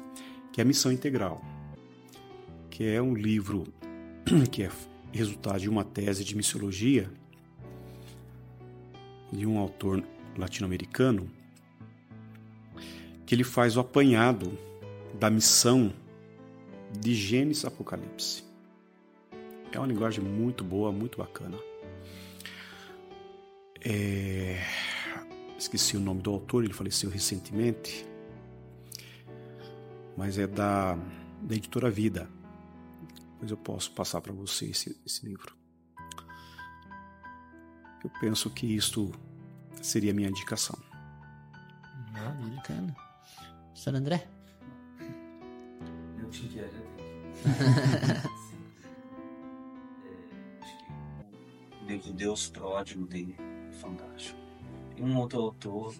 que é a Missão Integral, que é um livro que é resultado de uma tese de missiologia de um autor latino-americano, que ele faz o apanhado da missão de Gênesis Apocalipse. É uma linguagem muito boa, muito bacana. É, Esqueci o nome do autor, ele faleceu recentemente. Mas é da, da editora Vida. Depois eu posso passar para você esse, esse livro. Eu penso que isto seria a minha indicação. Maravilha. Bacana. Pastor André? Sim. É, acho que O livro Deus Pródigo dele é fantástico. E um outro autor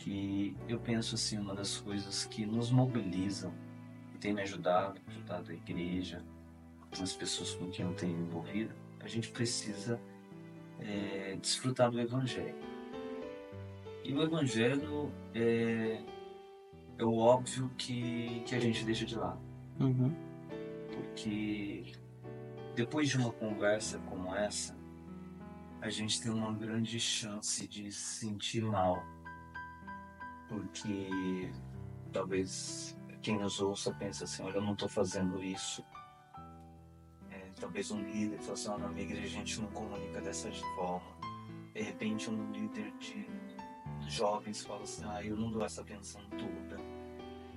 que eu penso assim, uma das coisas que nos mobilizam tem me ajudado, ajudado a igreja, as pessoas com quem eu tenho envolvido, a gente precisa é, desfrutar do Evangelho. E o Evangelho é, é o óbvio que, que a gente deixa de lado Uhum. porque depois de uma conversa como essa, a gente tem uma grande chance de se sentir mal, porque talvez quem nos ouça pense assim, olha, eu não estou fazendo isso. Talvez um líder fale assim, "Ah, na minha igreja a gente não comunica dessa forma. De repente um líder de jovens fala assim, ah, eu não dou essa atenção toda.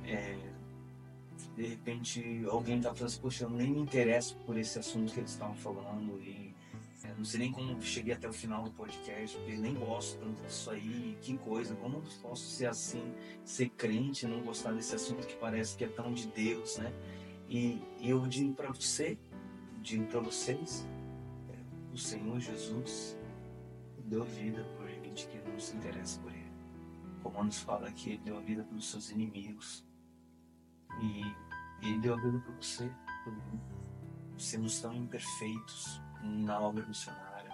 É, de repente alguém tá falando assim, poxa, eu nem me interesso por esse assunto que eles estavam falando e é, não sei nem como cheguei até o final do podcast, porque nem gosto tanto disso aí, que coisa, como posso ser assim, ser crente não gostar desse assunto que parece que é tão de Deus, né? E eu digo para você, digo para vocês, é, o Senhor Jesus deu vida por gente que não se interessa por ele. Romanos fala que ele deu a vida pelos seus inimigos. E ele deu a vida por você, por mim. Sermos tão imperfeitos na obra missionária,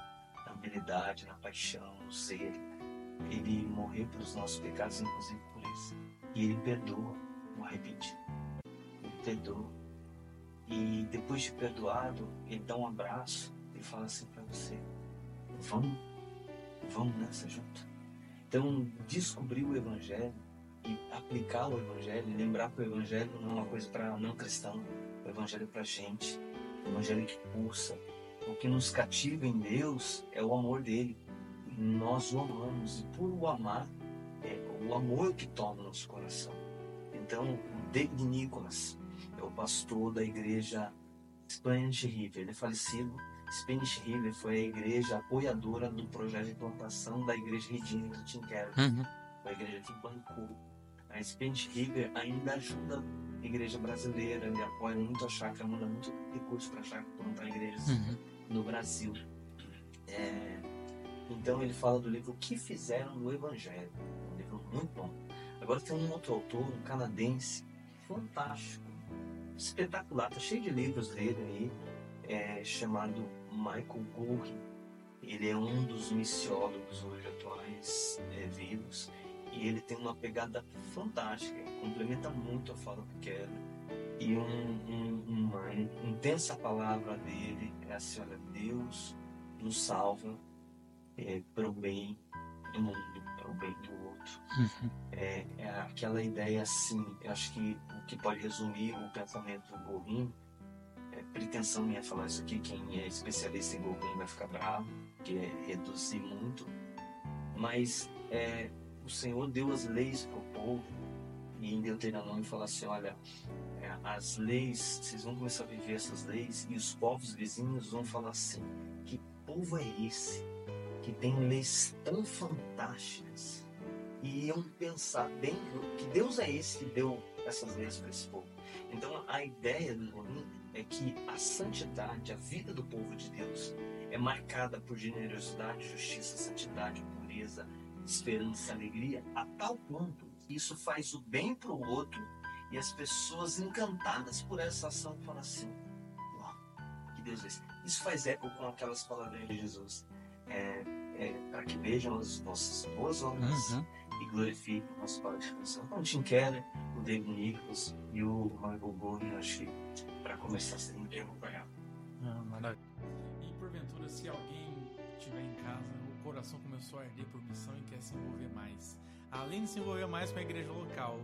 na habilidade, na paixão, no zelo. Ele morreu pelos nossos pecados, inclusive por isso. E ele perdoa o arrependido. Ele perdoa. E depois de perdoado, ele dá um abraço e fala assim para você: Vamos, vamos nessa junto. Então, descobrir o Evangelho e aplicar o Evangelho, lembrar que o Evangelho não é uma coisa para não cristão, o Evangelho é para gente, o Evangelho que pulsa. O que nos cativa em Deus é o amor dele. Nós o amamos e por o amar, é o amor que toma nosso coração. Então, David Nicholas é o pastor da igreja Spanish River, ele é falecido. Spanish River foi a igreja apoiadora do projeto de plantação da igreja Redeemer do Tim Keller, Uhum. a igreja que bancou. A Spanish River ainda ajuda a igreja brasileira, ele apoia muito a chácara, manda muito recurso para a chácara plantar igrejas Uhum. no Brasil. É, então ele fala do livro O que Fizeram no Evangelho. Um livro muito bom. Agora tem um outro autor, um canadense, fantástico, espetacular, tá cheio de livros dele aí, é, chamado Michael Gorin. Ele é um dos missiólogos hoje atuais é, vivos e ele tem uma pegada fantástica, complementa muito a fala do Keller. E um, um- uma intensa palavra dele é assim: olha, Deus nos salva é, para o bem do mundo, para o bem do outro. Uhum. É, é aquela ideia assim, eu acho que que pode resumir o pensamento Gorin, é pretensão minha falar isso aqui, quem é especialista em Gorin vai ficar bravo, que é reduzir muito, mas é, o Senhor deu as leis para o povo, e em Deuteronômio fala assim, olha, é, as leis, vocês vão começar a viver essas leis, e os povos vizinhos vão falar assim, que povo é esse que tem leis tão fantásticas? E iam pensar bem que Deus é esse que deu essas leis para esse povo. Então a ideia do Gorim é que a santidade, a vida do povo de Deus é marcada por generosidade, justiça, santidade, pureza, esperança, alegria, a tal ponto que isso faz o bem para o outro e as pessoas encantadas por essa ação falam assim: Uau, que Deus é esse? Isso faz eco com aquelas palavras de Jesus. É, é, para que vejam as vossas boas obras Uhum. e glorifiquem o nosso Pai de coração. Então, o Tim Keller, o David Nichols e o Michael Gordon, acho que para começar seria um tempo para Ah, maravilha. E porventura, se alguém estiver em casa, o coração começou a arder por missão e quer se envolver mais. Além de se envolver mais com a igreja local,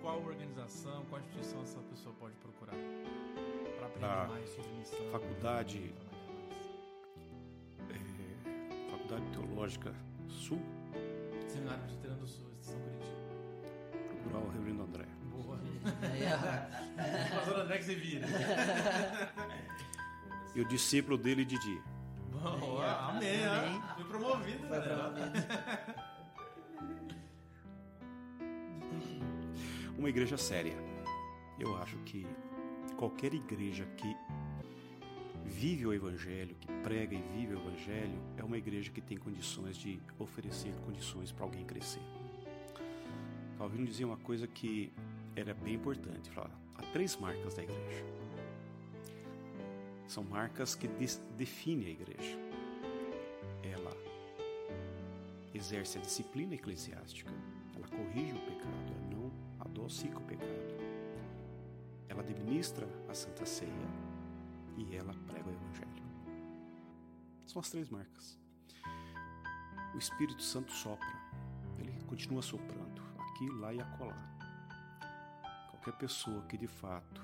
qual organização, qual instituição essa pessoa pode procurar? Para aprender Ah, mais sobre missão. faculdade. É, Faculdade Teológica Sul, Seminário Presbiteriano do Sul. Procurar o Reverendo André. Boa. Pastor André que você vira. E o discípulo dele, Didi. Ó. amém, Amém. ó. Fui promovido, Foi né? promovido. Uma igreja séria. Eu acho que qualquer igreja que vive o Evangelho, que prega e vive o Evangelho, é uma igreja que tem condições de oferecer condições para alguém crescer. Calvino dizia uma coisa que era bem importante. Falava, há três marcas da igreja. São marcas que definem a igreja. Ela exerce a disciplina eclesiástica, ela corrige o pecado, ela não adocica o pecado. Ela administra a Santa Ceia e ela prega o Evangelho. São as três marcas. O Espírito Santo sopra, ele continua soprando aqui, lá e acolá. Qualquer pessoa que de fato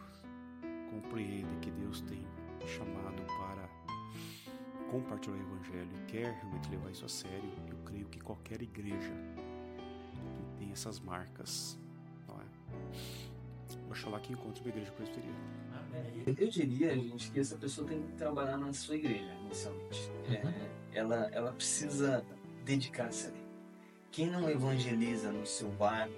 compreende que Deus tem chamado para compartilhar o Evangelho e quer realmente levar isso a sério, eu creio que qualquer igreja que tem essas marcas, não é? Oxalá que encontre uma igreja presbiteriana. Eu diria, gente, que essa pessoa tem que trabalhar na sua igreja, inicialmente. É, ela, ela precisa dedicar-se ali. Quem não evangeliza no seu bairro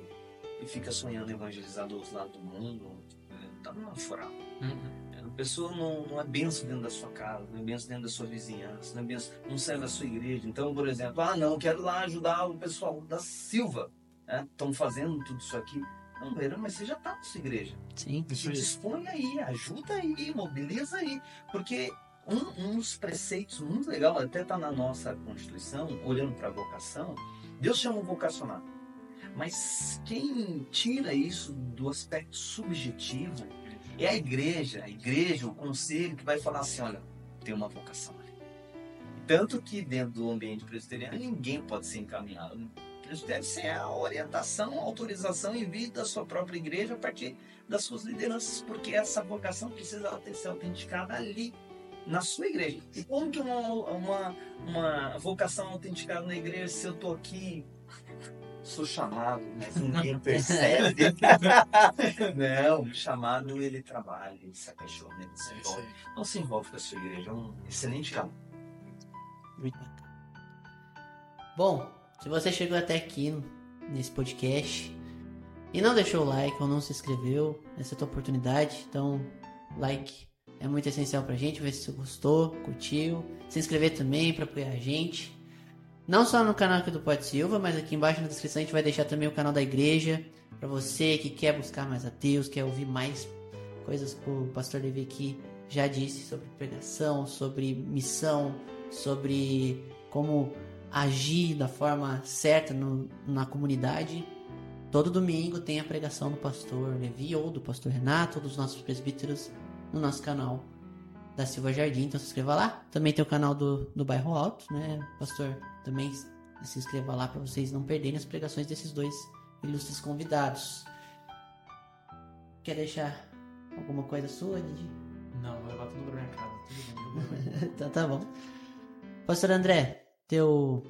e fica sonhando evangelizar do outro lado do mundo, é, tá numa furada. Uhum. A pessoa não, não é benção dentro da sua casa, não é benção dentro da sua vizinhança, não é benção, não serve da sua igreja. Então, por exemplo, ah, não, quero lá ajudar o pessoal da Silva, estão fazendo tudo isso aqui. Não, mas você já está na sua igreja. Sim. Se dispõe aí, ajuda aí, mobiliza aí. Porque um, um dos preceitos muito legal, até está na nossa Constituição, olhando para a vocação, Deus chama o vocacionado. Mas quem tira isso do aspecto subjetivo é a igreja, a igreja, o conselho que vai falar assim, olha, tem uma vocação ali. Tanto que dentro do ambiente presbiteriano ninguém pode ser encaminhado. Isso deve ser a orientação, a autorização e vida da sua própria igreja a partir das suas lideranças, porque essa vocação precisa ter ser autenticada ali, na sua igreja. E como que uma, uma, uma vocação autenticada na igreja, se eu estou aqui sou chamado, mas ninguém percebe. não, o chamado ele trabalha, ele se apaixona, ele se envolve. Não se envolve com a sua igreja, é um excelente canal. Muito. Bom, se você chegou até aqui nesse podcast e não deixou o like ou não se inscreveu, essa é a tua oportunidade. Então, like é muito essencial pra gente, ver se você gostou, curtiu. Se inscrever também pra apoiar a gente. Não só no canal aqui do Pode Silva, mas aqui embaixo na descrição a gente vai deixar também o canal da igreja. Pra você que quer buscar mais a Deus, quer ouvir mais coisas que o pastor Levi aqui já disse sobre pregação, sobre missão, sobre como agir da forma certa no, na comunidade. Todo domingo tem a pregação do pastor Levi ou do pastor Renato, ou dos nossos presbíteros no nosso canal da Silva Jardim, então se inscreva lá. Também tem o canal do, do Bairro Alto, né, pastor? Também se inscreva lá para vocês não perderem as pregações desses dois ilustres convidados. Quer deixar alguma coisa sua, Didi? Não, vou levar tudo pra minha casa. Tudo bem. então tá bom. Pastor André, teu,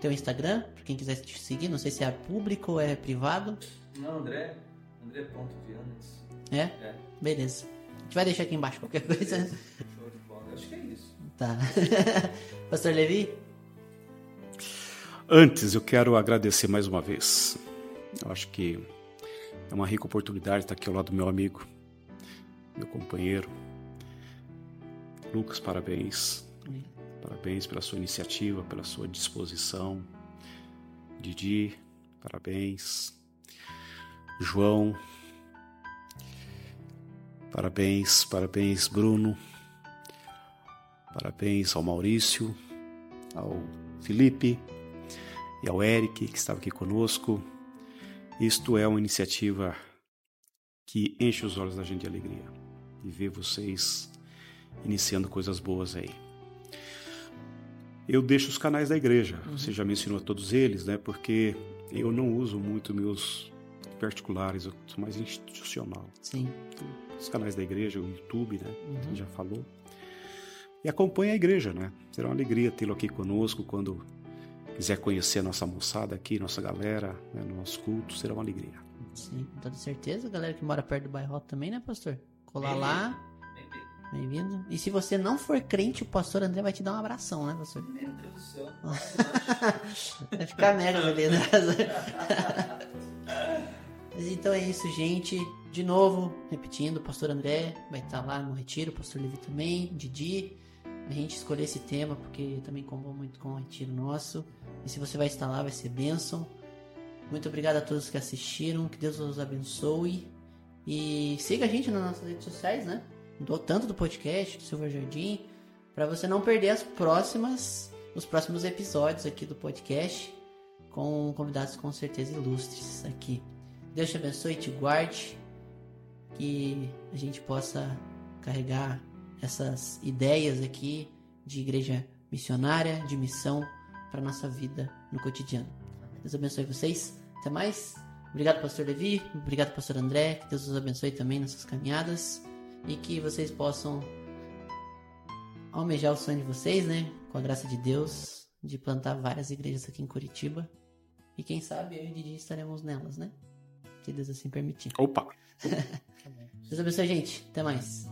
teu Instagram, pra quem quiser te seguir, não sei se é público ou é privado. Não, André. André ponto. É? É. Beleza. Gente vai deixar aqui embaixo qualquer coisa. Show de bola. Acho que é isso. Tá. Pastor Levi? Antes, eu quero agradecer mais uma vez. Eu acho que é uma rica oportunidade estar aqui ao lado do meu amigo, meu companheiro. Lucas, parabéns. Parabéns pela sua iniciativa, pela sua disposição. Didi, parabéns. João, parabéns, parabéns, Bruno. Parabéns ao Maurício, ao Felipe e ao Eric, que estava aqui conosco. Isto é uma iniciativa que enche os olhos da gente de alegria e ver vocês iniciando coisas boas aí. Eu deixo os canais da igreja, você já mencionou todos eles, né? Porque eu não uso muito meus particulares, eu sou mais institucional. Sim. Os canais da igreja, o YouTube, né? Uhum. Já falou. E acompanhe a igreja, né? Será uma alegria tê-lo aqui conosco quando quiser conhecer a nossa moçada aqui, nossa galera, né, no nosso culto, será uma alegria. Sim, com toda certeza. Galera que mora perto do bairro também, né, pastor? Colar lá, Bem-vindo. bem-vindo. E se você não for crente, o pastor André vai te dar um abração, né, pastor? Meu Deus do céu. Vai ficar mega beleza. Mas então é isso, gente. De novo, repetindo, o pastor André vai estar lá no retiro, o pastor Levi também, Didi. A gente escolheu esse tema porque também combou muito com o retiro nosso. E se você vai estar lá, vai ser bênção. Muito obrigado a todos que assistiram. Que Deus os abençoe. E siga a gente nas nossas redes sociais, né? Do, tanto do podcast, do Silver Jardim, para você não perder as próximas, os próximos episódios aqui do podcast, com convidados com certeza ilustres aqui. Deus te abençoe e te guarde, que a gente possa carregar essas ideias aqui de igreja missionária, de missão para nossa vida no cotidiano. Deus abençoe vocês. Até mais. Obrigado, pastor Levi. Obrigado, pastor André. Que Deus os abençoe também nessas caminhadas e que vocês possam almejar o sonho de vocês, né? Com a graça de Deus, de plantar várias igrejas aqui em Curitiba. E quem sabe eu e o Didi estaremos nelas, né? Se Deus assim permitir. Opa! Deus abençoe, gente. Até mais.